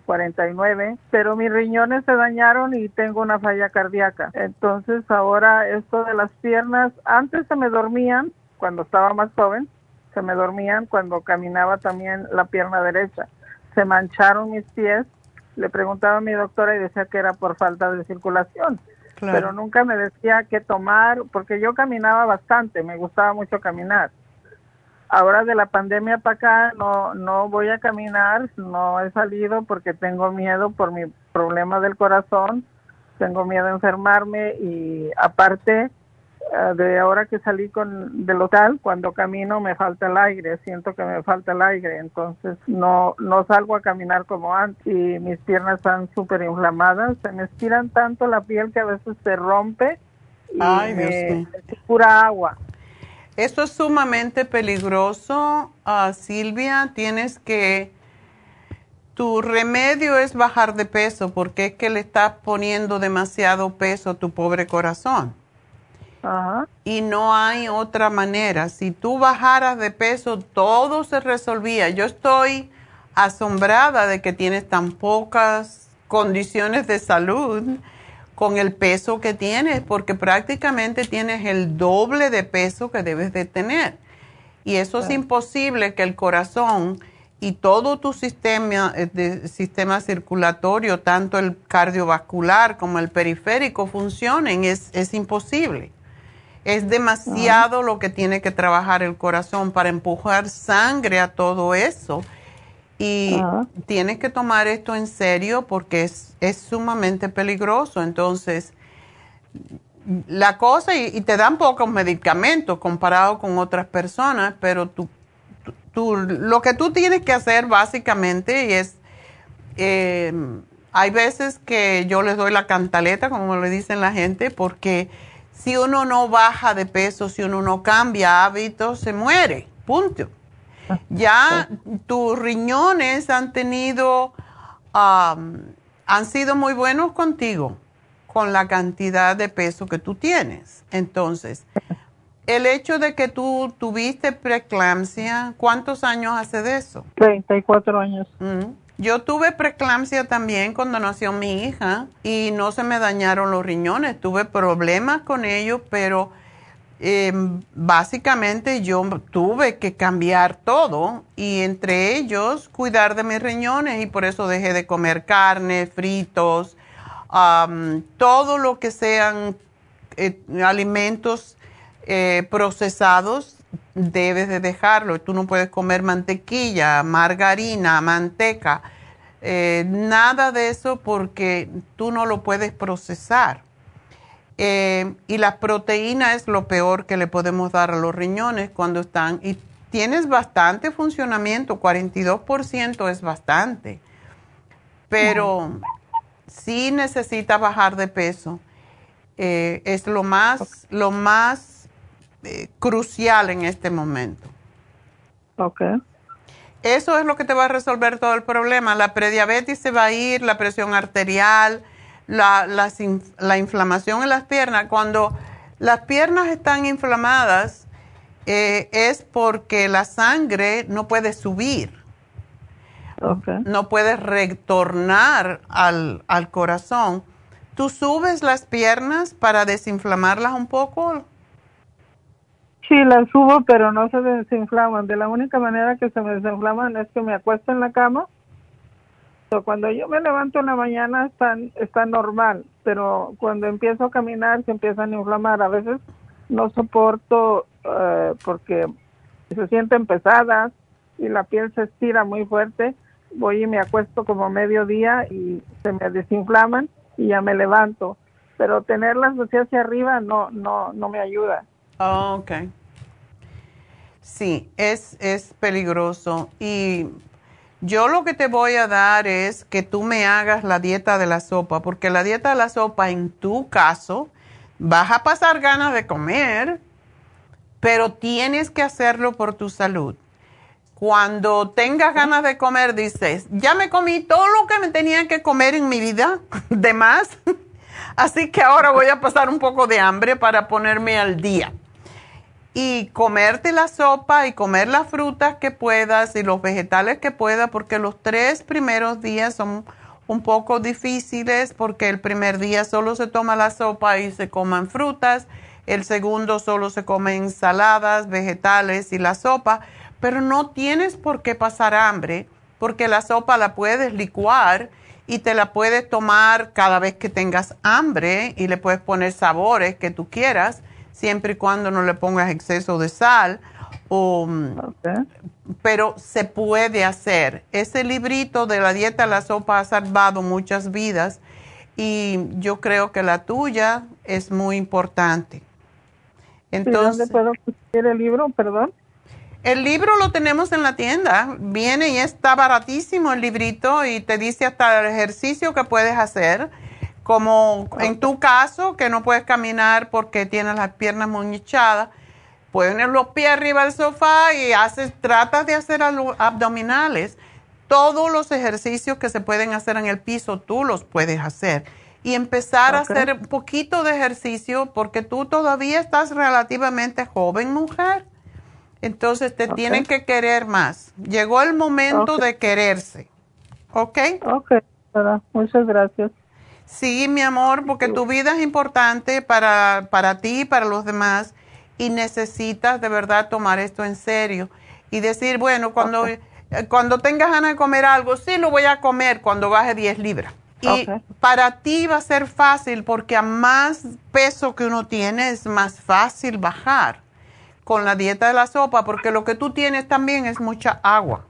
49, pero mis riñones se dañaron y tengo una falla cardíaca. Entonces ahora esto de las piernas, antes se me dormían cuando estaba más joven, se me dormían cuando caminaba también la pierna derecha. Se mancharon mis pies. Le preguntaba a mi doctora y decía que era por falta de circulación. Pero nunca me decía qué tomar, porque yo caminaba bastante, me gustaba mucho caminar ahora de la pandemia para acá no no voy a caminar, no he salido porque tengo miedo por mi problema del corazón, tengo miedo a enfermarme y aparte eh, de ahora que salí con del hotel, cuando camino me falta el aire, siento que me falta el aire, entonces no no salgo a caminar como antes y mis piernas están súper inflamadas, se me estiran tanto la piel que a veces se rompe y me, pura agua. Esto es sumamente peligroso, uh, Silvia. Tienes que, tu remedio es bajar de peso porque es que le estás poniendo demasiado peso a tu pobre corazón. Y no hay otra manera. Si tú bajaras de peso, todo se resolvía. Yo estoy asombrada de que tienes tan pocas condiciones de salud con el peso que tienes, porque prácticamente tienes el doble de peso que debes de tener. Y eso es imposible que el corazón y todo tu sistema, eh, de, sistema circulatorio, tanto el cardiovascular como el periférico, funcionen. Es, es imposible. Es demasiado lo que tiene que trabajar el corazón para empujar sangre a todo eso. Y tienes que tomar esto en serio porque es, es sumamente peligroso. Entonces, la cosa, y, te dan pocos medicamentos comparado con otras personas, pero tú, tú, lo que tú tienes que hacer básicamente es, eh, hay veces que yo les doy la cantaleta, como le dicen la gente, porque si uno no baja de peso, si uno no cambia hábitos, se muere, punto. Ya tus riñones han tenido, han sido muy buenos contigo con la cantidad de peso que tú tienes. Entonces, el hecho de que tú tuviste preeclampsia, ¿cuántos años hace de eso? 34 años. Mm. Yo tuve preeclampsia también cuando nació mi hija y no se me dañaron los riñones. Tuve problemas con ellos, pero em, básicamente yo tuve que cambiar todo y entre ellos cuidar de mis riñones y por eso dejé de comer carne, fritos, todo lo que sean eh, alimentos eh, procesados debes de dejarlo. Tú no puedes comer mantequilla, margarina, manteca, eh, nada de eso porque tú no lo puedes procesar. Eh, y la proteína es lo peor que le podemos dar a los riñones cuando están. Y tienes bastante funcionamiento, 42% es bastante. Pero si necesitas bajar de peso. Eh, es lo más, lo más eh, crucial en este momento. Ok. Eso es lo que te va a resolver todo el problema. La prediabetes se va a ir, la presión arterial, la, la, inflamación en las piernas. Cuando las piernas están inflamadas, eh, es porque la sangre no puede subir. Okay. No puede retornar al, al corazón. ¿Tú subes las piernas para desinflamarlas un poco? Sí, las subo, pero no se desinflaman. De la única manera que se me desinflaman es que me acuesto en la cama. Cuando yo me levanto en la mañana están, está normal, pero cuando empiezo a caminar se empiezan a inflamar. A veces no soporto eh, porque se sienten pesadas y la piel se estira muy fuerte. Voy y me acuesto como mediodía y se me desinflaman y ya me levanto. Pero tenerlas así hacia arriba no, no, no me ayuda. Oh, ok. Sí, es, es peligroso. Y yo lo que te voy a dar es que tú me hagas la dieta de la sopa, porque la dieta de la sopa en tu caso vas a pasar ganas de comer, pero tienes que hacerlo por tu salud. Cuando tengas ganas de comer, dices, ya me comí todo lo que me tenía que comer en mi vida, [LAUGHS] de más, [LAUGHS] así que ahora voy a pasar un poco de hambre para ponerme al día y comerte la sopa y comer las frutas que puedas y los vegetales que puedas, porque los tres primeros días son un poco difíciles porque el primer día solo se toma la sopa y se coman frutas, el segundo solo se comen ensaladas, vegetales y la sopa, pero no tienes por qué pasar hambre porque la sopa la puedes licuar y te la puedes tomar cada vez que tengas hambre y le puedes poner sabores que tú quieras siempre y cuando no le pongas exceso de sal. Pero se puede hacer. Ese librito de la dieta la sopa ha salvado muchas vidas y yo creo que la tuya es muy importante. Entonces, ¿Dónde puedo conseguir el libro? Perdón. El libro lo tenemos en la tienda. Viene y está baratísimo el librito y te dice hasta el ejercicio que puedes hacer como en tu caso, que no puedes caminar porque tienes las piernas muy hinchadas, puedes poner los pies arriba del sofá y haces, tratas de hacer abdominales. Todos los ejercicios que se pueden hacer en el piso, tú los puedes hacer. Y empezar a hacer un poquito de ejercicio porque tú todavía estás relativamente joven, mujer. Entonces te tienen que querer más. Llegó el momento de quererse. ¿Ok? Ok, muchas gracias. Sí, mi amor, porque tu vida es importante para, para ti y para los demás y necesitas de verdad tomar esto en serio y decir, bueno, cuando, eh, cuando tengas ganas de comer algo, sí lo voy a comer cuando baje 10 libras. Y para ti va a ser fácil porque a más peso que uno tiene es más fácil bajar con la dieta de la sopa porque lo que tú tienes también es mucha agua.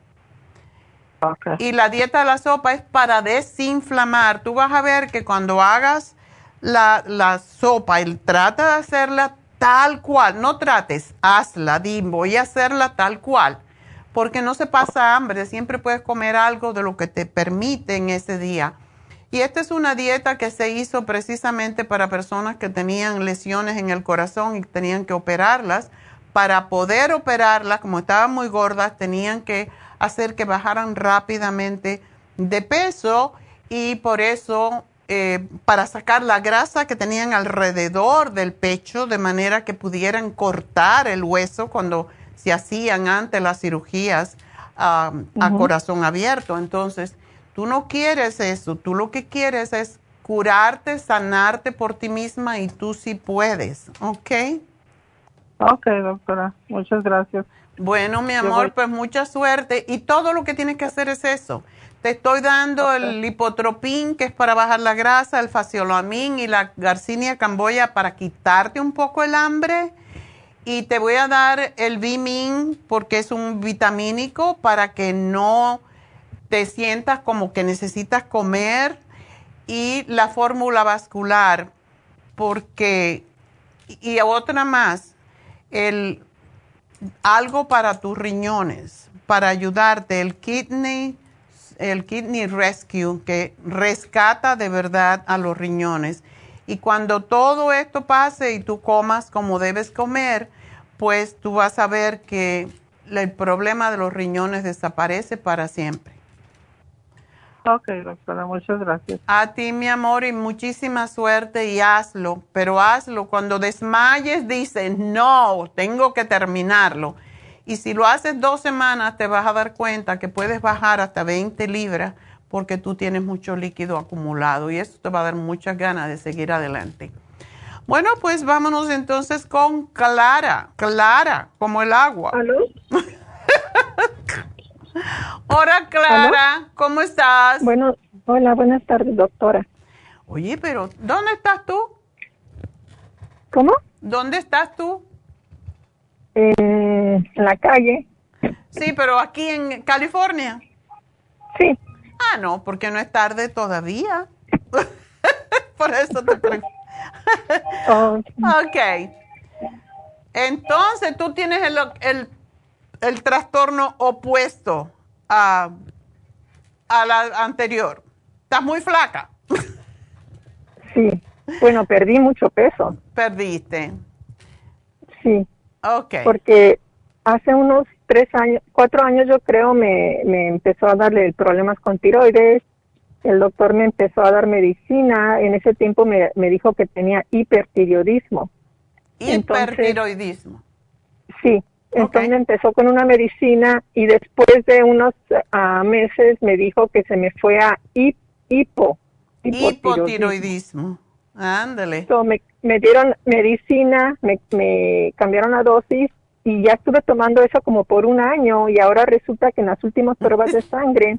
Y la dieta de la sopa es para desinflamar. Tú vas a ver que cuando hagas la, la sopa y trata de hacerla tal cual, no trates, hazla, voy a hacerla tal cual, porque no se pasa hambre, siempre puedes comer algo de lo que te permite en ese día. Y esta es una dieta que se hizo precisamente para personas que tenían lesiones en el corazón y tenían que operarlas. Para poder operarlas, como estaban muy gordas, tenían que hacer que bajaran rápidamente de peso y por eso eh, para sacar la grasa que tenían alrededor del pecho de manera que pudieran cortar el hueso cuando se hacían antes las cirugías a corazón abierto. Entonces, tú no quieres eso, tú lo que quieres es curarte, sanarte por ti misma y tú sí puedes, ¿ok? Ok, doctora, muchas gracias. Bueno, mi amor, pues mucha suerte. Y todo lo que tienes que hacer es eso. Te estoy dando el lipotropín, que es para bajar la grasa, el faciolamin y la garcinia camboya para quitarte un poco el hambre. Y te voy a dar el Bimin, porque es un vitamínico, para que no te sientas como que necesitas comer. Y la fórmula vascular, porque... Y otra más, el algo para tus riñones, para ayudarte, el kidney, el kidney rescue, que rescata de verdad a los riñones. Y cuando todo esto pase y tú comas como debes comer, pues tú vas a ver que el problema de los riñones desaparece para siempre. Ok, doctora, muchas gracias. A ti, mi amor, y muchísima suerte y hazlo, pero hazlo. Cuando desmayes, dices, no, tengo que terminarlo. Y si lo haces dos semanas, te vas a dar cuenta que puedes bajar hasta 20 libras porque tú tienes mucho líquido acumulado y eso te va a dar muchas ganas de seguir adelante. Bueno, pues vámonos entonces con Clara. Clara, como el agua. ¿Aló? [LAUGHS] Hola Clara, ¿cómo estás? Bueno, hola, buenas tardes, doctora. Oye, pero ¿dónde estás tú? ¿Cómo? ¿Dónde estás tú? En la calle. Sí, pero aquí en California. Sí. Ah, no, porque no es tarde todavía. [LAUGHS] Por eso te pregunto. oh. [LAUGHS] Ok. Entonces tú tienes el, el el trastorno opuesto a, a la anterior. ¿Estás muy flaca? Sí. Bueno, perdí mucho peso. ¿Perdiste? Sí. Ok. Porque hace unos tres años, cuatro años yo creo, me, me empezó a darle problemas con tiroides. El doctor me empezó a dar medicina. En ese tiempo me, me dijo que tenía hipertiroidismo. Hipertiroidismo. sí. Entonces empezó con una medicina y después de unos ah, meses me dijo que se me fue a hipo. Hipotiroidismo. Ándale. me, me, dieron medicina, me, me cambiaron la dosis y ya estuve tomando eso como por un año y ahora resulta que en las últimas [LAUGHS] pruebas de sangre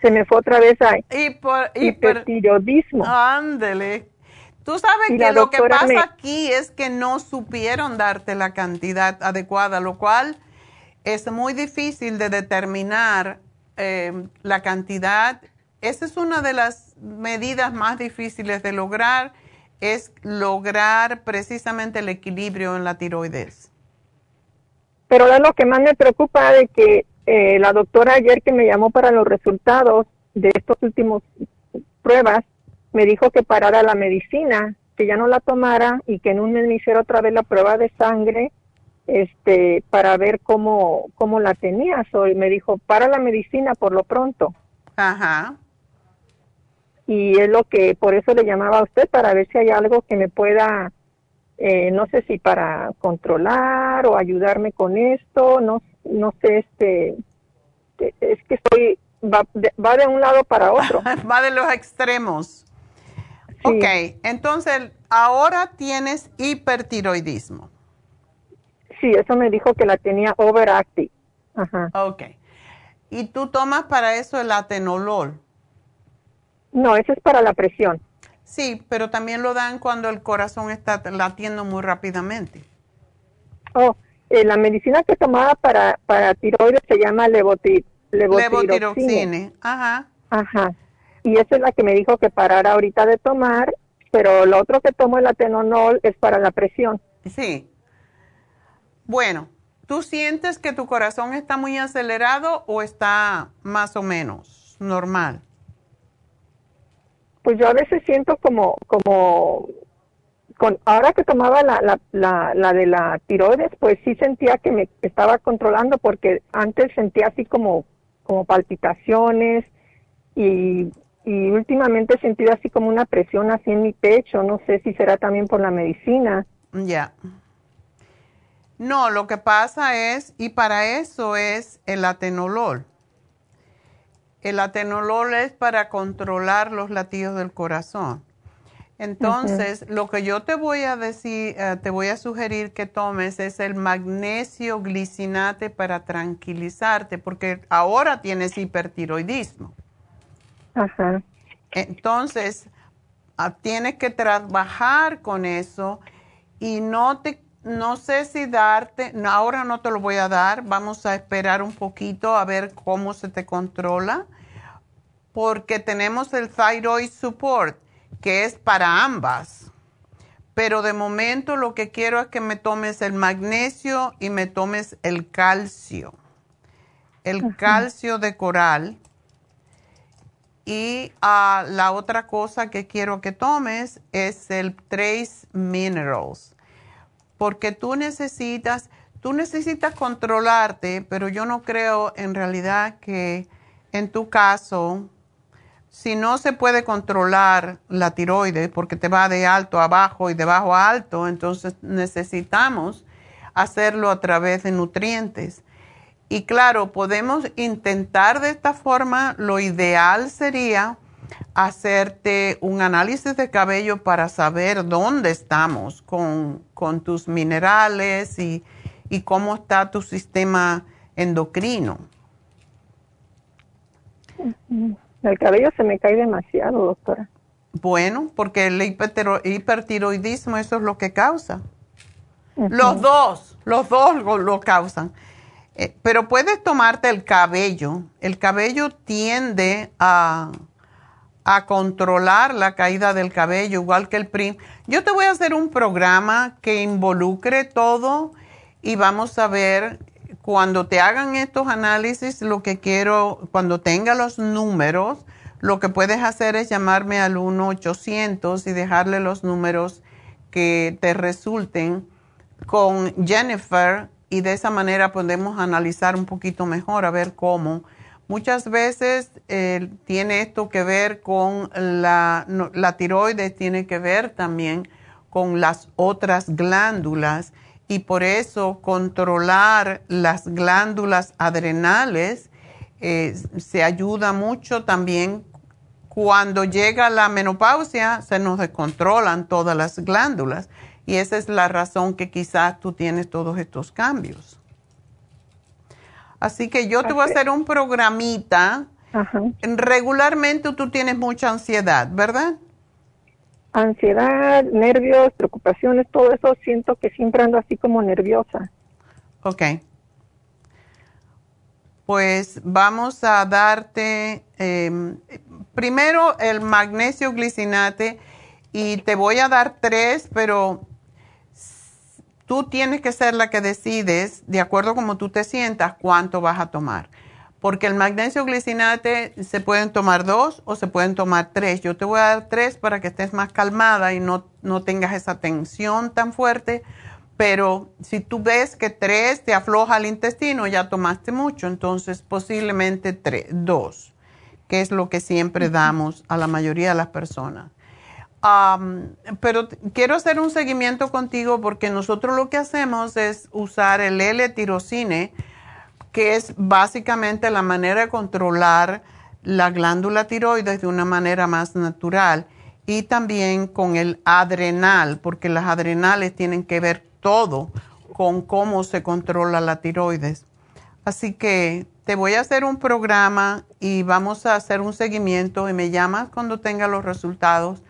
se me fue otra vez a hipertiroidismo. Ándale. Tú sabes que lo que pasa aquí es que no supieron darte la cantidad adecuada, lo cual es muy difícil de determinar eh, la cantidad. Esa es una de las medidas más difíciles de lograr, es lograr precisamente el equilibrio en la tiroides. Pero lo que más me preocupa de que eh, la doctora ayer que me llamó para los resultados de estos últimos pruebas, me dijo que parara la medicina, que ya no la tomara y que en un mes me hiciera otra vez la prueba de sangre este para ver cómo cómo la tenía. hoy me dijo, "Para la medicina por lo pronto." Ajá. Y es lo que por eso le llamaba a usted para ver si hay algo que me pueda eh, no sé si para controlar o ayudarme con esto, no no sé este es que estoy va va de un lado para otro. [LAUGHS] va de los extremos. Ok, entonces ahora tienes hipertiroidismo. Sí, eso me dijo que la tenía overactive. Ajá. Ok. ¿Y tú tomas para eso el atenolol? No, ese es para la presión. Sí, pero también lo dan cuando el corazón está latiendo muy rápidamente. Oh, eh, la medicina que tomaba para, para tiroides se llama levotiroxine. Ajá. Ajá. Y esa es la que me dijo que parara ahorita de tomar, pero lo otro que tomo, el atenolol, es para la presión. Sí. Bueno, ¿tú sientes que tu corazón está muy acelerado o está más o menos normal? pues yo a veces siento como, como, con, ahora que tomaba la, la, la, la de la tiroides, pues sí sentía que me estaba controlando porque antes sentía así como, como palpitaciones y, y últimamente he sentido así como una presión así en mi pecho, no sé si será también por la medicina. Ya. No, lo que pasa es, y para eso es el atenolol. El atenolol es para controlar los latidos del corazón. Entonces, lo que yo te voy a decir, eh, te voy a sugerir que tomes es el magnesio glicinate para tranquilizarte, porque ahora tienes hipertiroidismo. Ajá. Entonces, ah, tienes que trabajar con eso y no te no sé si darte, ahora no te lo voy a dar, vamos a esperar un poquito a ver cómo se te controla, porque tenemos el thyroid support, que es para ambas. Pero de momento lo que quiero es que me tomes el magnesio y me tomes el calcio. El calcio de coral. Y ah, la otra cosa que quiero que tomes es el Trace Minerals porque tú necesitas, tú necesitas controlarte, pero yo no creo en realidad que en tu caso, si no se puede controlar la tiroides porque te va de alto a bajo y de bajo a alto, entonces necesitamos hacerlo a través de nutrientes. Y claro, podemos intentar de esta forma, lo ideal sería hacerte un análisis de cabello para saber dónde estamos con, tus minerales y, cómo está tu sistema endocrino. El cabello se me cae demasiado, doctora. Bueno, porque el hipertiroidismo eso es lo que causa. Los dos, los dos lo, causan. Eh, pero puedes tomarte el cabello. El cabello tiende a, a controlar la caída del cabello, igual que el PRIM. Yo te voy a hacer un programa que involucre todo y vamos a ver cuando te hagan estos análisis, lo que quiero, cuando tenga los números, lo que puedes hacer es llamarme al 1-800 y dejarle los números que te resulten con Jennifer y de esa manera podemos analizar un poquito mejor a ver cómo Muchas veces eh, tiene esto que ver con la, la tiroides, tiene que ver también con las otras glándulas y por eso controlar las glándulas adrenales eh, se ayuda mucho también. Cuando llega la menopausia se nos descontrolan todas las glándulas y esa es la razón que quizás tú tienes todos estos cambios. Así que yo te voy a hacer un programita. Regularmente tú tienes mucha ansiedad, ¿verdad? Ansiedad, nervios, preocupaciones, todo eso siento que siempre ando así como nerviosa. Ok. Pues vamos a darte em, primero el magnesio glicinate y te voy a dar tres, pero Tú tienes que ser la que decides, de acuerdo a cómo tú te sientas, cuánto vas a tomar. Porque el magnesio glicinate se pueden tomar dos o se pueden tomar tres. Yo te voy a dar tres para que estés más calmada y no, no tengas esa tensión tan fuerte. Pero si tú ves que tres te afloja el intestino, ya tomaste mucho, entonces posiblemente tres, dos, que es lo que siempre damos a la mayoría de las personas pero quiero hacer un seguimiento contigo porque nosotros lo que hacemos es usar el L-tirocine, que es básicamente la manera de controlar la glándula tiroides de una manera más natural y también con el adrenal, porque las adrenales tienen que ver todo con cómo se controla la tiroides. Así que te voy a hacer un programa y vamos a hacer un seguimiento y me llamas cuando tenga los resultados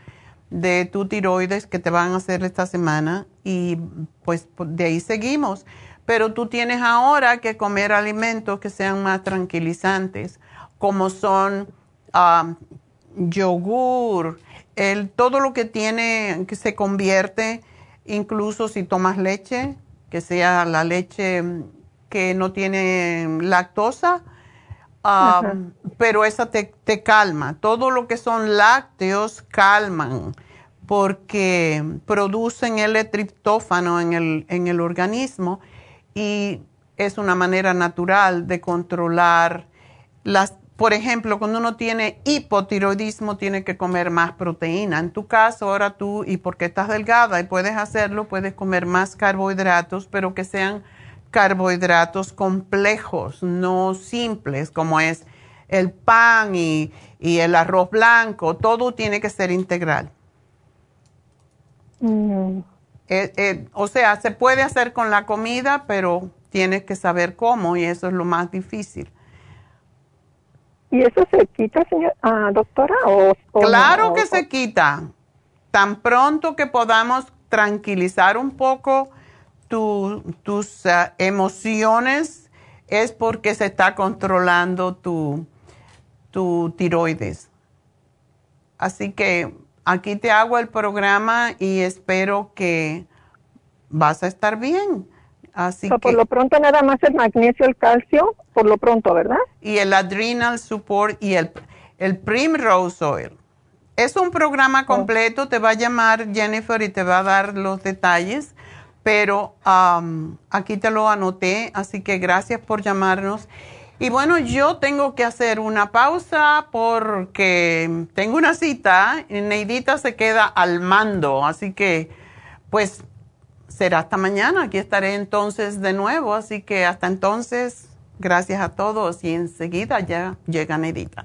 de tu tiroides que te van a hacer esta semana y pues de ahí seguimos. Pero tú tienes ahora que comer alimentos que sean más tranquilizantes, como son um, yogur, el, todo lo que tiene, que se convierte, incluso si tomas leche, que sea la leche que no tiene lactosa, um, pero esa te, te, calma. Todo lo que son lácteos calman porque producen el triptófano en el, en el organismo y es una manera natural de controlar las por ejemplo, cuando uno tiene hipotiroidismo, tiene que comer más proteína. En tu caso, ahora tú, y porque estás delgada y puedes hacerlo, puedes comer más carbohidratos, pero que sean carbohidratos complejos, no simples, como es el pan y, el arroz blanco. Todo tiene que ser integral. Mm. Eh, eh, o sea, se puede hacer con la comida, pero tienes que saber cómo y eso es lo más difícil. ¿Y eso se quita, señor, ah, doctora? O, claro que se quita. Tan pronto que podamos tranquilizar un poco tus ah, emociones, es porque se está controlando tu, tu tiroides. Así que aquí te hago el programa y espero que vas a estar bien. Así Por lo pronto nada más el magnesio, el calcio, por lo pronto, ¿verdad? Y el adrenal support y el, el primrose oil. Es un programa oh. completo, te va a llamar Jennifer y te va a dar los detalles, pero aquí te lo anoté, así que gracias por llamarnos. Y bueno, yo tengo que hacer una pausa porque tengo una cita y Neidita se queda al mando, así que pues será hasta mañana. Aquí estaré entonces de nuevo, así que hasta entonces, gracias a todos y enseguida ya llega Nedita.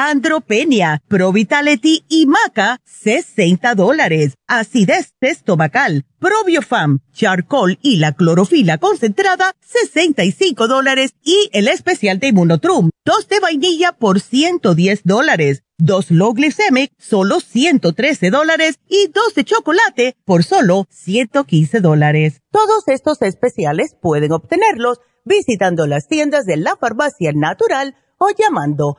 Andropenia, Pro Vitality y Maca, 60 dólares. Acidez estomacal, Probiofam, Charcoal y la clorofila concentrada, 65 dólares. Y el especial de Immunotrum, dos de vainilla por 110 dólares. Dos low glycemic, solo 113 dólares. Y dos de chocolate por solo 115 dólares. Todos estos especiales pueden obtenerlos visitando las tiendas de la farmacia natural o llamando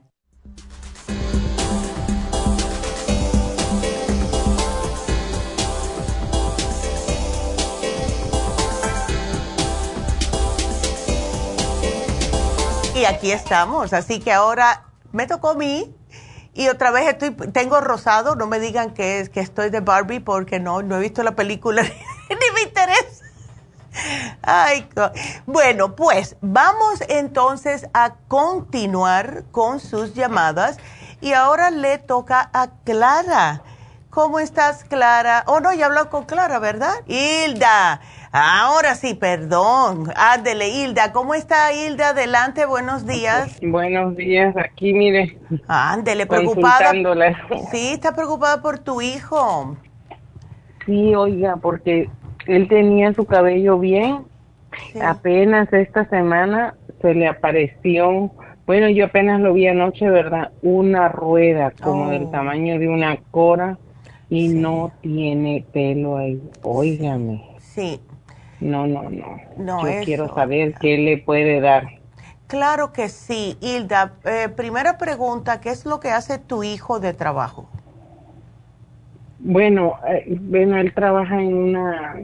Y aquí estamos, así que ahora me tocó a mí y otra vez estoy, tengo rosado, no me digan que, que estoy de Barbie porque no, no he visto la película [LAUGHS] ni me interesa. Ay, bueno, pues vamos entonces a continuar con sus llamadas y ahora le toca a Clara. ¿Cómo estás, Clara? Oh, no, ya habló con Clara, ¿verdad? Hilda. Ahora sí, perdón. Ándele, Hilda. ¿Cómo está Hilda? Adelante, buenos días. Buenos días, aquí mire. Ándele, preocupada. Sí, está preocupada por tu hijo. Sí, oiga, porque él tenía su cabello bien. Apenas esta semana se le apareció, bueno, yo apenas lo vi anoche, ¿verdad? Una rueda como del oh. tamaño de una cora y no tiene pelo ahí. Óigame. Sí. No, no, no. Yo quiero saber qué le puede dar. Claro que sí. Hilda, eh, primera pregunta, ¿qué es lo que hace tu hijo de trabajo? Bueno, eh, bueno, él trabaja en una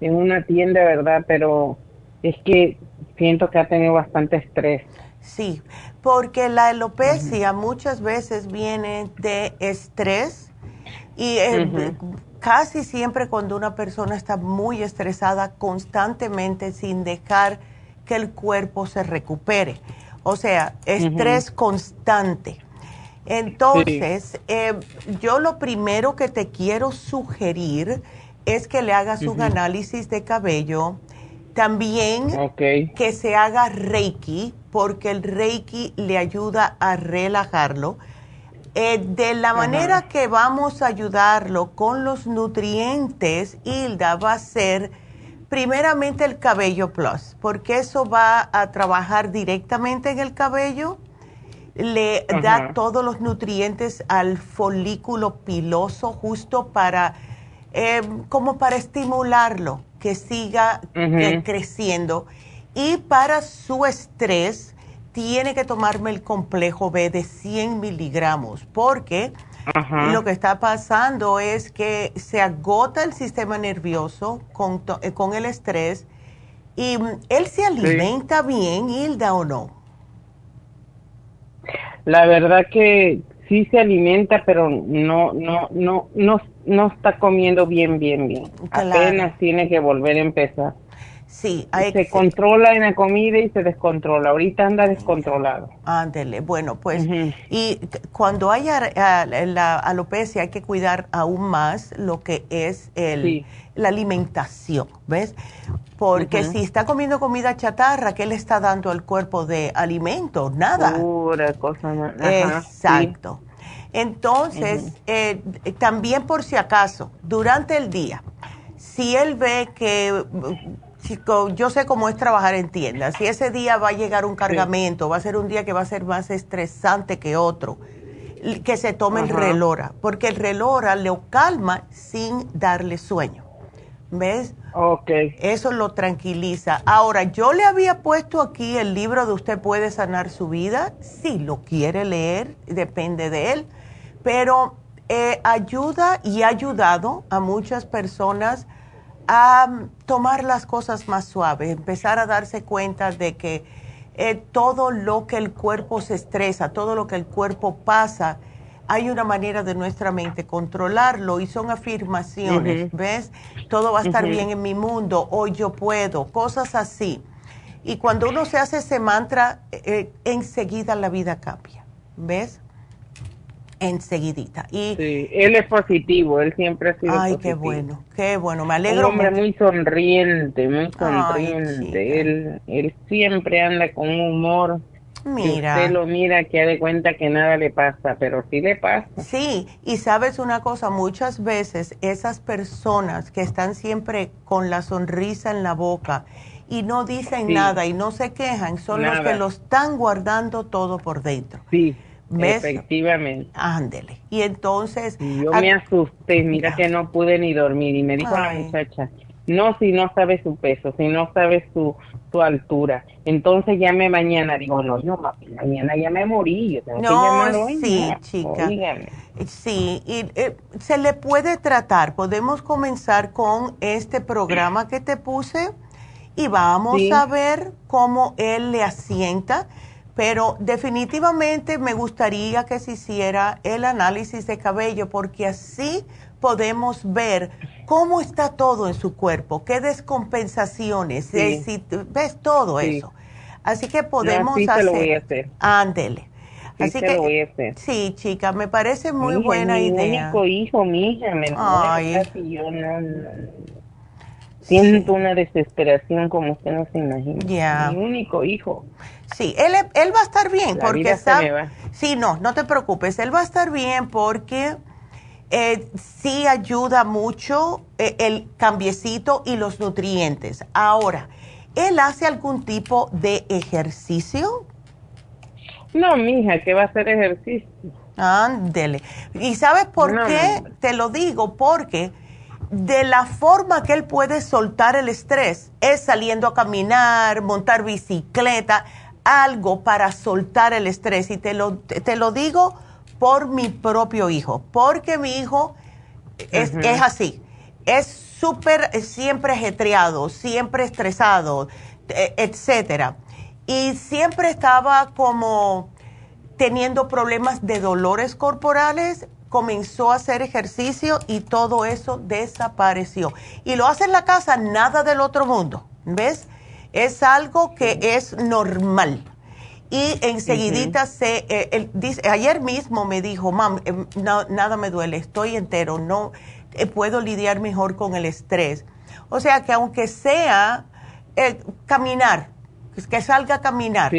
en una tienda, ¿verdad? Pero es que siento que ha tenido bastante estrés. Sí, porque la alopecia muchas veces viene de estrés y eh, casi siempre cuando una persona está muy estresada constantemente sin dejar que el cuerpo se recupere. O sea, estrés constante. Entonces, eh, yo lo primero que te quiero sugerir es que le hagas un análisis de cabello. También que se haga Reiki, porque el Reiki le ayuda a relajarlo eh, de la manera que vamos a ayudarlo con los nutrientes, Hilda, va a ser primeramente el cabello plus, porque eso va a trabajar directamente en el cabello, le da todos los nutrientes al folículo piloso justo para, eh, como para estimularlo, que siga eh, creciendo. Y para su estrés, tiene que tomarme el complejo B de 100 miligramos porque lo que está pasando es que se agota el sistema nervioso con, eh, con el estrés y mm, él se alimenta bien, Hilda, o no. La verdad que sí se alimenta, pero no, no, no, no, no está comiendo bien, bien, bien. Apenas tiene que volver a empezar. Sí, se controla en la comida y se descontrola. Ahorita anda descontrolado. Ándele, bueno, pues, y cuando haya la alopecia hay que cuidar aún más lo que es el, la alimentación, ¿ves? Porque si está comiendo comida chatarra, ¿qué le está dando al cuerpo de alimento? Nada. Pura cosa más. Exacto. Entonces, eh, también por si acaso, durante el día, si él ve que yo sé cómo es trabajar en tiendas. Si ese día va a llegar un cargamento, va a ser un día que va a ser más estresante que otro, que se tome el relora, porque el relora le calma sin darle sueño. ¿Ves? Ok. Eso lo tranquiliza. Ahora, yo le había puesto aquí el libro de Usted puede sanar su vida. Si lo quiere leer, depende de él. Pero eh, ayuda y ha ayudado a muchas personas a tomar las cosas más suaves, empezar a darse cuenta de que eh, todo lo que el cuerpo se estresa, todo lo que el cuerpo pasa, hay una manera de nuestra mente controlarlo y son afirmaciones, ¿ves? Todo va a estar bien en mi mundo, hoy yo puedo, cosas así. Y cuando uno se hace ese mantra, eh, enseguida la vida cambia, ¿ves? Enseguidita. Y, sí, él es positivo, él siempre ha sido Ay, qué bueno, qué bueno, me alegro. Un hombre muy sonriente, muy sonriente. él, él siempre anda con un humor. Mira. usted lo mira que de cuenta que nada le pasa, pero sí le pasa. Sí, y sabes una cosa, muchas veces esas personas que están siempre con la sonrisa en la boca y no dicen nada y no se quejan, son los que lo están guardando todo por dentro. Sí, Efectivamente. Ándele. Y entonces... yo me asusté, mira que no pude ni dormir y me dijo la muchacha, no si no sabe su peso, si no sabe su, su altura, entonces llame mañana. Digo, no, no, mañana ya me morí, yo tengo no, que Sí, chica. Sí, y eh, se le puede tratar. Podemos comenzar con este programa que te puse y vamos a ver cómo él le asienta. Pero definitivamente me gustaría que se hiciera el análisis de cabello porque así podemos ver cómo está todo en su cuerpo, qué descompensaciones, si, ves todo eso. Así que podemos hacer. Lo voy a hacer. Ándele. Así que, lo voy a hacer. sí, chica, me parece muy buena idea. Mi único hijo, mi hija, me Ay. yo no, siento una desesperación como usted no se imagina. Mi único hijo. Sí, él, él va a estar bien porque está. Sí, no, no te preocupes, él va a estar bien porque eh, sí ayuda mucho eh, el cambiecito y los nutrientes. Ahora, ¿él hace algún tipo de ejercicio? No, mija, que va a hacer ejercicio. Ándele. ¿Y sabes por qué? Te lo digo, porque de la forma que él puede soltar el estrés es saliendo a caminar, montar bicicleta, algo para soltar el estrés. Y te lo, te lo digo por mi propio hijo, porque mi hijo es, es así, es súper, siempre ajetreado, siempre estresado, e, etcétera. Y siempre estaba como teniendo problemas de dolores corporales, comenzó a hacer ejercicio y todo eso desapareció. Y lo hace en la casa, nada del otro mundo, ¿ves? Es algo que es normal y enseguidita se, eh, dice, ayer mismo me dijo, mam, em, nada me duele, estoy entero, no eh, puedo lidiar mejor con el estrés. O sea que aunque sea eh, caminar, que salga a caminar,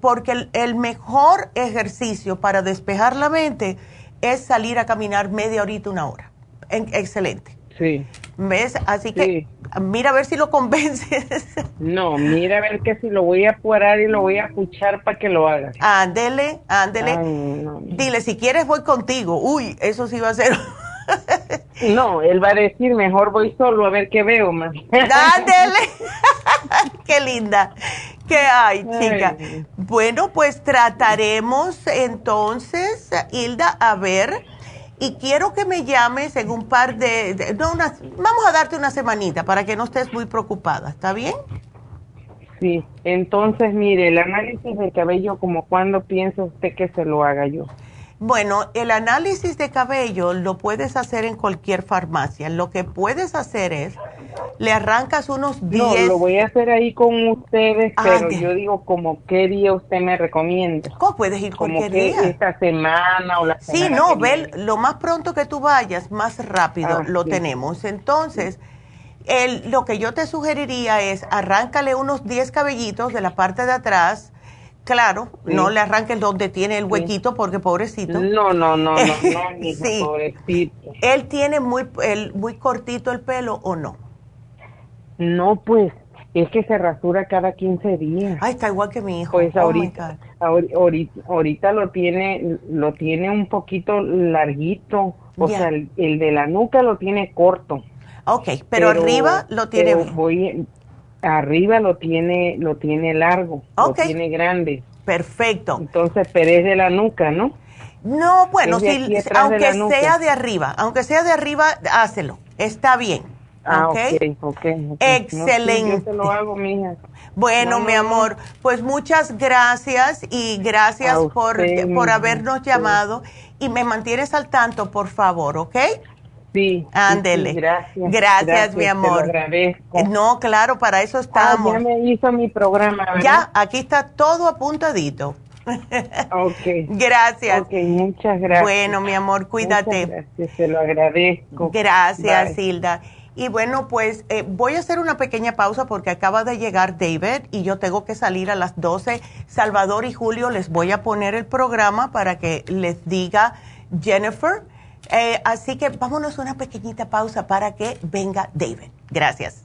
porque el, mejor ejercicio para despejar la mente es salir a caminar media horita, una hora. excelente. Sí. ¿Ves? Así que mira a ver si lo convences. [LAUGHS] No, mira a ver que si lo voy a apurar y lo voy a escuchar para que lo haga. Ándele, ándele. Dile, si quieres voy contigo. Uy, eso sí va a ser... [LAUGHS] no, él va a decir, mejor voy solo a ver qué veo más. Ándele. [LAUGHS] qué linda. ¿Qué hay, chica? Bueno, pues trataremos entonces, Hilda, a ver y quiero que me llames en un par de, no, vamos a darte una semanita para que no estés muy preocupada, ¿está bien? Sí, entonces mire, el análisis de cabello, como cuándo piensa usted que se lo haga yo? Bueno, el análisis de cabello lo puedes hacer en cualquier farmacia. Lo que puedes hacer es, le arrancas unos 10... No, lo voy a hacer ahí con ustedes, ah, pero yo digo, como qué día usted me recomienda. ¿Cómo puedes ir cualquier día? esta semana o la semana Sí, no, ve, lo más pronto que tú vayas, más rápido ah, lo tenemos. Entonces, el, lo que yo te sugeriría es, arráncale unos 10 cabellitos de la parte de atrás, Claro, no le arranques donde tiene el huequito porque pobrecito. No, no, no, no, no, [LAUGHS] mi pobrecito. ¿Él tiene muy, el, muy cortito el pelo o no? No, pues, es que se rasura cada 15 días. Ay, está igual que mi hijo. Pues oh ahorita, ahorita, ahorita, lo tiene, lo tiene un poquito larguito. O sea, el, de la nuca lo tiene corto. Ok, pero, arriba lo tiene Voy, Arriba lo tiene, lo tiene largo, lo tiene grande. Perfecto. Entonces, pero es de la nuca, ¿no? No, bueno, si, aunque sea de arriba, aunque sea de arriba, hácelo. Está bien. Ah, ok, ok. Excelente. yo lo hago, mija. Bueno, mi amor, pues muchas gracias y gracias por, por habernos llamado y me mantienes al tanto, por favor, ¿ok? Sí. Ándele. gracias, gracias. mi amor. No, claro, para eso estamos. Ah, ya me hizo mi programa. Ya, aquí está todo apuntadito. ok. [LAUGHS] Gracias. Ok, muchas gracias. Bueno, mi amor, cuídate. gracias, se lo agradezco. Gracias, Hilda. Y bueno, pues eh, voy a hacer una pequeña pausa porque acaba de llegar David y yo tengo que salir a las 12. Salvador y Julio les voy a poner el programa para que les diga Jennifer eh, así que vámonos una pequeñita pausa para que venga David. Gracias.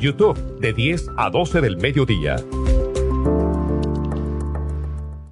YouTube de 10 a 12 del mediodía.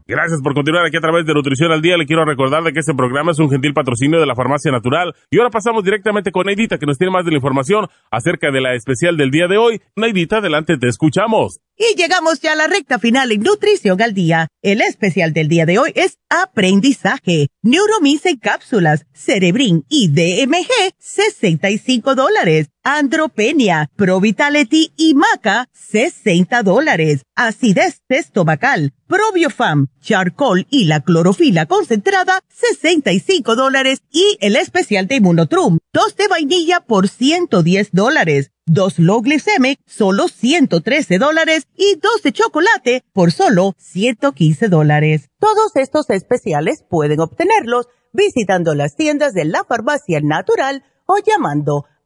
Gracias por continuar aquí a través de Nutrición al Día. Le quiero recordar de que este programa es un gentil patrocinio de la Farmacia Natural. Y ahora pasamos directamente con Neidita, que nos tiene más de la información acerca de la especial del día de hoy. Neidita, adelante, te escuchamos. Y llegamos ya a la recta final en Nutrición al Día. El especial del día de hoy es Aprendizaje, Neuromins en cápsulas, Cerebrin y DMG, 65 dólares. Andropenia, Pro Vitality y Maca, 60 dólares. Acidez estomacal, Probiofam, Charcoal y la clorofila concentrada, 65 dólares. Y el especial de Immunotrum, dos de vainilla por 110 dólares. Dos low glycemic, solo 113 dólares. Y dos de chocolate por solo 115 dólares. Todos estos especiales pueden obtenerlos visitando las tiendas de la farmacia natural o llamando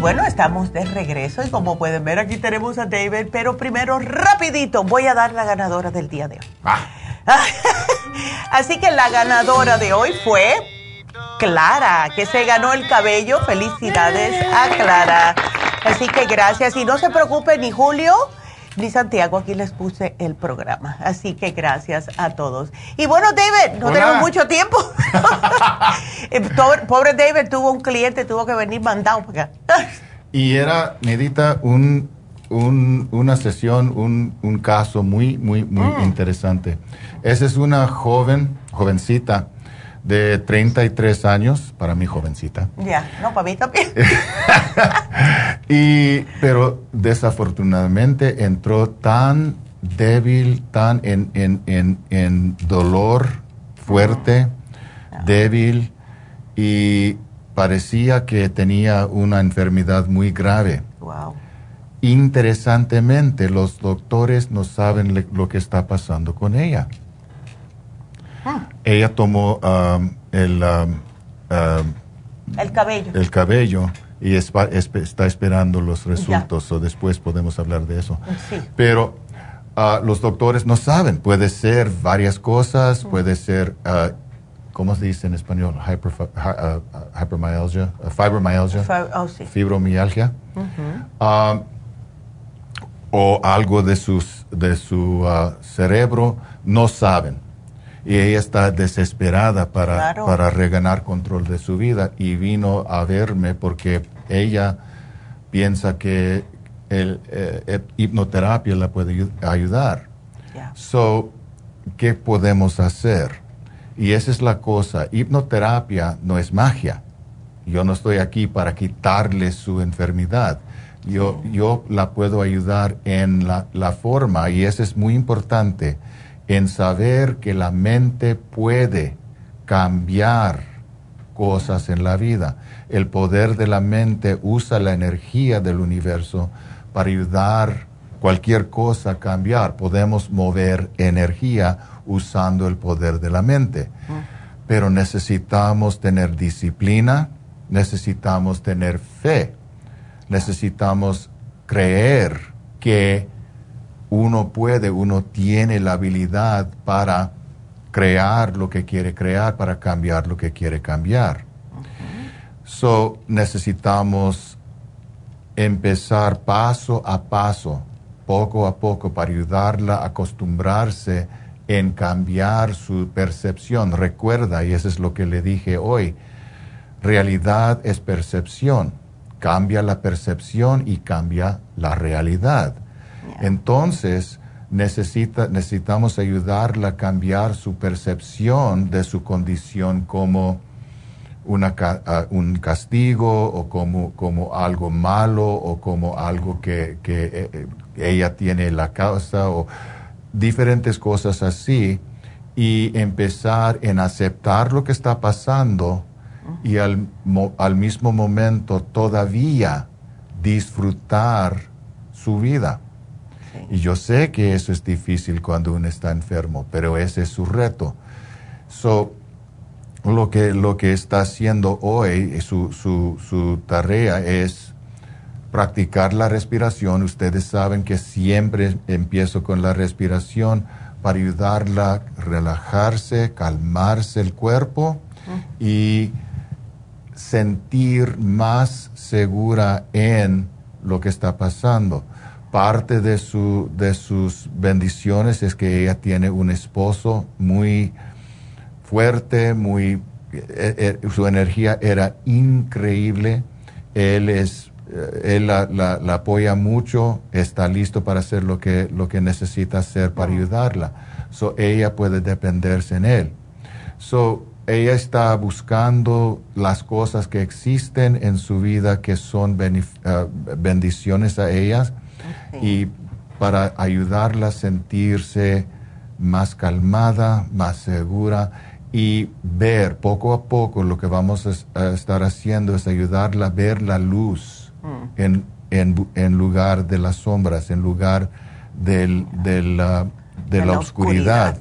Bueno, estamos de regreso y como pueden ver aquí tenemos a David, pero primero rapidito voy a dar la ganadora del día de hoy. Ah. [LAUGHS] Así que la ganadora de hoy fue Clara, que se ganó el cabello. Felicidades a Clara. Así que gracias y no se preocupe ni Julio ni Santiago, aquí les puse el programa. Así que gracias a todos. Y bueno, David, no tenemos mucho tiempo. [LAUGHS] Eh, pobre David tuvo un cliente, tuvo que venir mandado y era, Nedita, un, una sesión, un, caso muy, muy, muy mm. interesante. Esa es una joven, jovencita, de 33 años, para mí jovencita. Ya, no, para mí también. y, pero desafortunadamente entró tan débil, tan en, en, en, dolor fuerte, débil, y parecía que tenía una enfermedad muy grave. Wow. Interesantemente, los doctores no saben lo que está pasando con ella. Ah. Ella tomó um, el, um, um, el cabello. El cabello y está esperando los resultados o después podemos hablar de eso. Pero uh, los doctores no saben, puede ser varias cosas, puede ser, uh, ¿cómo se dice en español? Hyper, uh, hypermyalgia, fibromyalgia, oh, fibromialgia, o algo de, sus, de su cerebro, no saben y ella está desesperada para, para reganar control de su vida y vino a verme porque ella piensa que el, eh, hipnoterapia la puede ayudar. So, ¿qué podemos hacer? Y esa es la cosa, hipnoterapia no es magia. Yo no estoy aquí para quitarle su enfermedad. Yo, yo la puedo ayudar en la, la forma, y eso es muy importante, en saber que la mente puede cambiar cosas en la vida. El poder de la mente usa la energía del universo para ayudar cualquier cosa a cambiar. Podemos mover energía usando el poder de la mente. Pero necesitamos tener disciplina, necesitamos tener fe, necesitamos creer que uno puede, uno tiene la habilidad para crear lo que quiere crear, para cambiar lo que quiere cambiar. So, necesitamos empezar paso a paso, poco a poco, para ayudarla a acostumbrarse en cambiar su percepción. Recuerda, y eso es lo que le dije hoy, realidad es percepción. Cambia la percepción y cambia la realidad. Entonces, necesita, necesitamos ayudarla a cambiar su percepción de su condición como una, un castigo o como, como algo malo o como algo que, que eh, eh, ella tiene la causa o diferentes cosas así y empezar en aceptar lo que está pasando y al, al mismo momento todavía disfrutar su vida. Y yo sé que eso es difícil cuando uno está enfermo, pero ese es su reto. So, lo que, lo que está haciendo hoy, su, su, su tarea es practicar la respiración. Ustedes saben que siempre empiezo con la respiración para ayudarla a relajarse, calmarse el cuerpo y sentir más segura en lo que está pasando. Parte de, su, de sus bendiciones es que ella tiene un esposo muy fuerte, muy, eh, eh, su energía era increíble. Él es eh, él la, la, apoya mucho, está listo para hacer lo que, lo que necesita hacer para ayudarla. So, ella puede dependerse en él. So, ella está buscando las cosas que existen en su vida que son bendiciones a ellas y para ayudarla a sentirse más calmada, más segura y ver poco a poco lo que vamos a estar haciendo es ayudarla a ver la luz Mm. en, en, en, lugar de las sombras, en lugar del, de la, de, la, oscuridad.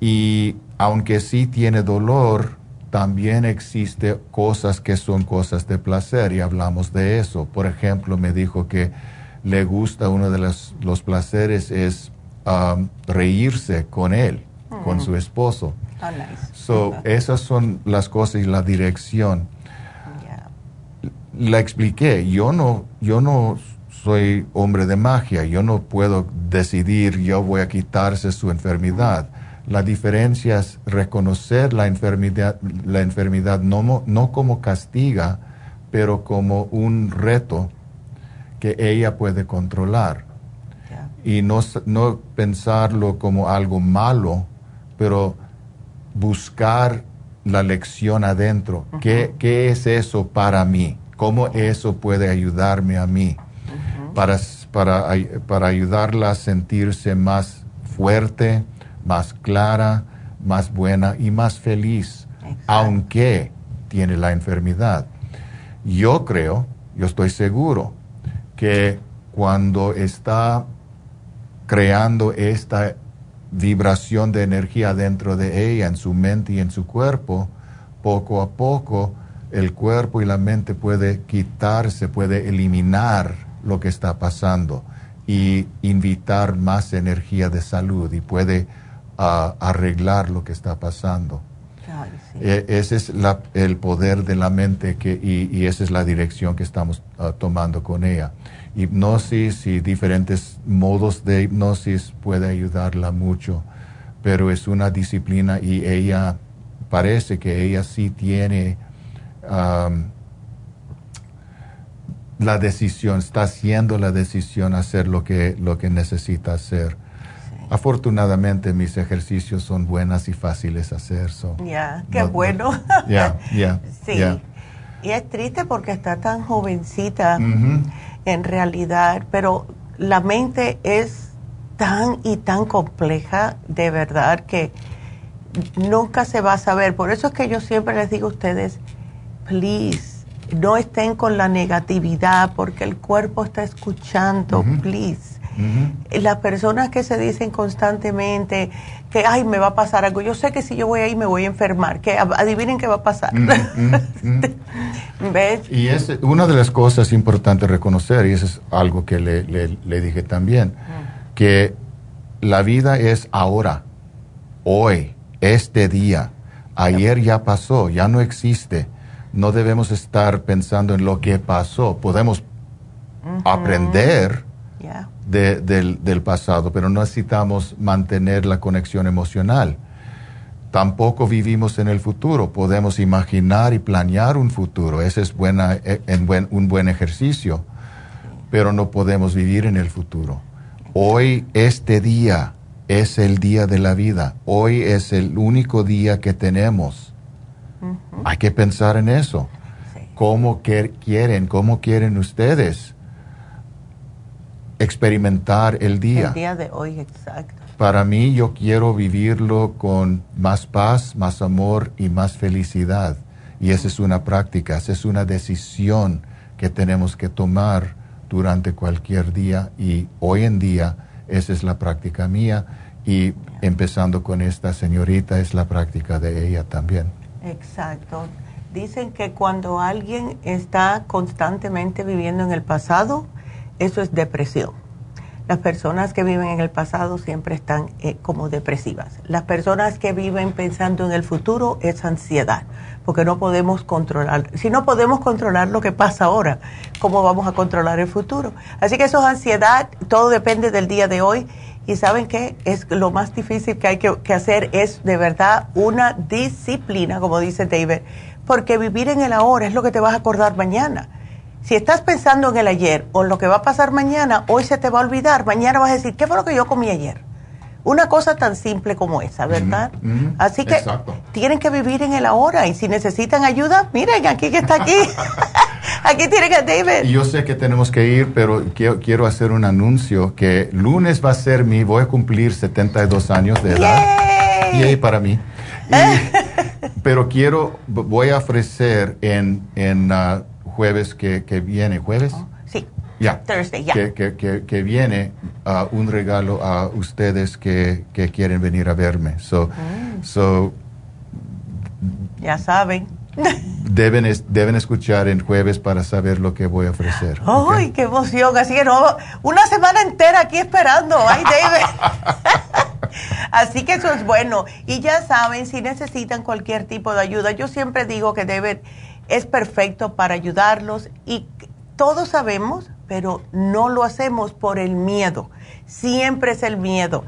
Y aunque sí tiene dolor, también existe cosas que son cosas de placer y hablamos de eso. Por ejemplo, me dijo que le gusta uno de los, los placeres es um, reírse con él, con mm. su esposo. Oh, so, [LAUGHS] esas son las cosas y la dirección la expliqué, yo no, yo no soy hombre de magia, yo no puedo decidir, yo voy a quitarse su enfermedad. La diferencia es reconocer la enfermedad, la enfermedad no, no como castiga, pero como un reto que ella puede controlar. Y no, no pensarlo como algo malo, pero buscar la lección adentro. ¿Qué, ¿Qué es eso para mí? cómo eso puede ayudarme a mí para, para, para ayudarla a sentirse más fuerte, más clara, más buena y más feliz, aunque tiene la enfermedad. Yo creo, yo estoy seguro, que cuando está creando esta vibración de energía dentro de ella, en su mente y en su cuerpo, poco a poco el cuerpo y la mente puede quitarse, puede eliminar lo que está pasando y invitar más energía de salud y puede ah, arreglar lo que está pasando. E, ese es el poder de la mente y, esa es la dirección que estamos ah, tomando con ella. Hipnosis y diferentes modos de hipnosis puede ayudarla mucho, pero es una disciplina y ella parece que ella sí tiene la decisión, está haciendo la decisión hacer lo que, lo que necesita hacer. Afortunadamente mis ejercicios son buenas y fáciles hacer. Ya, qué bueno. Ya, [LAUGHS] ya. sí. Y es triste porque está tan jovencita en realidad, pero la mente es tan y tan compleja de verdad que nunca se va a saber. Por eso es que yo siempre les digo a ustedes, please, no estén con la negatividad porque el cuerpo está escuchando, please. Las personas que se dicen constantemente que, ay, me va a pasar algo, yo sé que si yo voy ahí me voy a enfermar, que adivinen qué va a pasar. [LAUGHS] Y es una de las cosas importantes reconocer, y eso es algo que le, le dije también, que la vida es ahora, hoy este día. Ayer ya pasó, ya no existe. No debemos estar pensando en lo que pasó. Podemos aprender del, pasado, pero no necesitamos mantener la conexión emocional. Tampoco vivimos en el futuro. Podemos imaginar y planear un futuro. Ese es buena, eh, en buen, un buen ejercicio, pero no podemos vivir en el futuro. Hoy, este día, es el día de la vida. Hoy es el único día que tenemos. Hay que pensar en eso. ¿Cómo quieren, cómo quieren ustedes experimentar el día? El día de hoy, exacto. Para mí yo quiero vivirlo con más paz, más amor y más felicidad. Y esa es una práctica, esa es una decisión que tenemos que tomar durante cualquier día y hoy en día esa es la práctica mía y empezando con esta señorita es la práctica de ella también. Exacto. Dicen que cuando alguien está constantemente viviendo en el pasado, eso es depresión. Las personas que viven en el pasado siempre están eh, como depresivas. Las personas que viven pensando en el futuro es ansiedad, porque no podemos controlar. Si no podemos controlar lo que pasa ahora, ¿cómo vamos a controlar el futuro? Así que eso es ansiedad, todo depende del día de hoy y saben qué? Es lo más difícil que hay que, hacer es de verdad una disciplina, como dice David, porque vivir en el ahora es lo que te vas a acordar mañana. Si estás pensando en el ayer o en lo que va a pasar mañana, hoy se te va a olvidar, mañana vas a decir, ¿qué fue lo que yo comí ayer? Una cosa tan simple como esa, ¿verdad? Así que tienen que vivir en el ahora y si necesitan ayuda, miren, aquí que está aquí. [LAUGHS] aquí tienen a David. Yo sé que tenemos que ir, pero quiero, hacer un anuncio que lunes va a ser mi, voy a cumplir 72 años de edad. Y ahí para mí. [LAUGHS] pero quiero, voy a ofrecer en, en uh, jueves que, que viene, jueves. Oh, Thursday, Que, viene uh, un regalo a ustedes que, quieren venir a verme. So, mm. so, ya saben. Deben, deben escuchar en jueves para saber lo que voy a ofrecer. ¡Ay, qué emoción! Así que no, una semana entera aquí esperando. ¡Ay, David! [LAUGHS] Así que eso es bueno. Y ya saben, si necesitan cualquier tipo de ayuda, yo siempre digo que David es perfecto para ayudarlos y todos sabemos pero no lo hacemos por el miedo. Siempre es el miedo.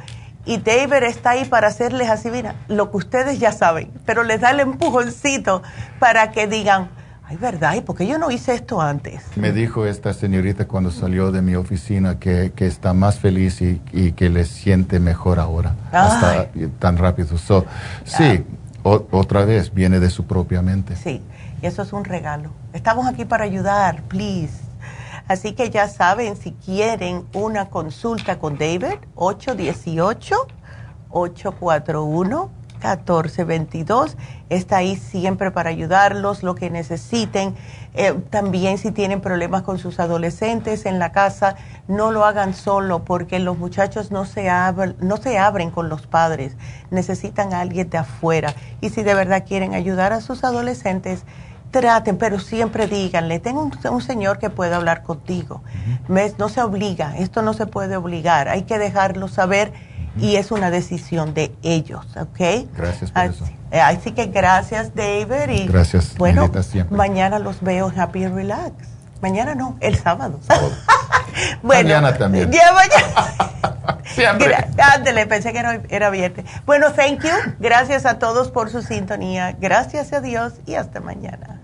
Y David está ahí para hacerles así, mira, lo que ustedes ya saben, pero les da el empujoncito para que digan, ay, ¿verdad? ¿Y por qué yo no hice esto antes? Me dijo esta señorita cuando salió de mi oficina que, está más feliz y, que le siente mejor ahora, hasta tan rápido. sí, otra vez, viene de su propia mente. Sí, eso es un regalo. Estamos aquí para ayudar, please. Así que ya saben, si quieren una consulta con David, 818-841-1422. Está ahí siempre para ayudarlos, lo que necesiten. Eh, también si tienen problemas con sus adolescentes en la casa, no lo hagan solo porque los muchachos no se, no se abren con los padres. Necesitan a alguien de afuera. Y si de verdad quieren ayudar a sus adolescentes, traten, pero siempre díganle, tengo un, señor que puede hablar contigo. No se obliga, esto no se puede obligar, hay que dejarlo saber y es una decisión de ellos, ¿ok? Gracias por así, eh, así que gracias, David. Y gracias, bueno, mañana los veo Happy Relax. Mañana no, el sábado. [LAUGHS] bueno, mañana también. Ya mañana. [LAUGHS] Siempre. Pensé que era, era viernes. Bueno, thank you. Gracias a todos por su sintonía. Gracias a Dios y hasta mañana.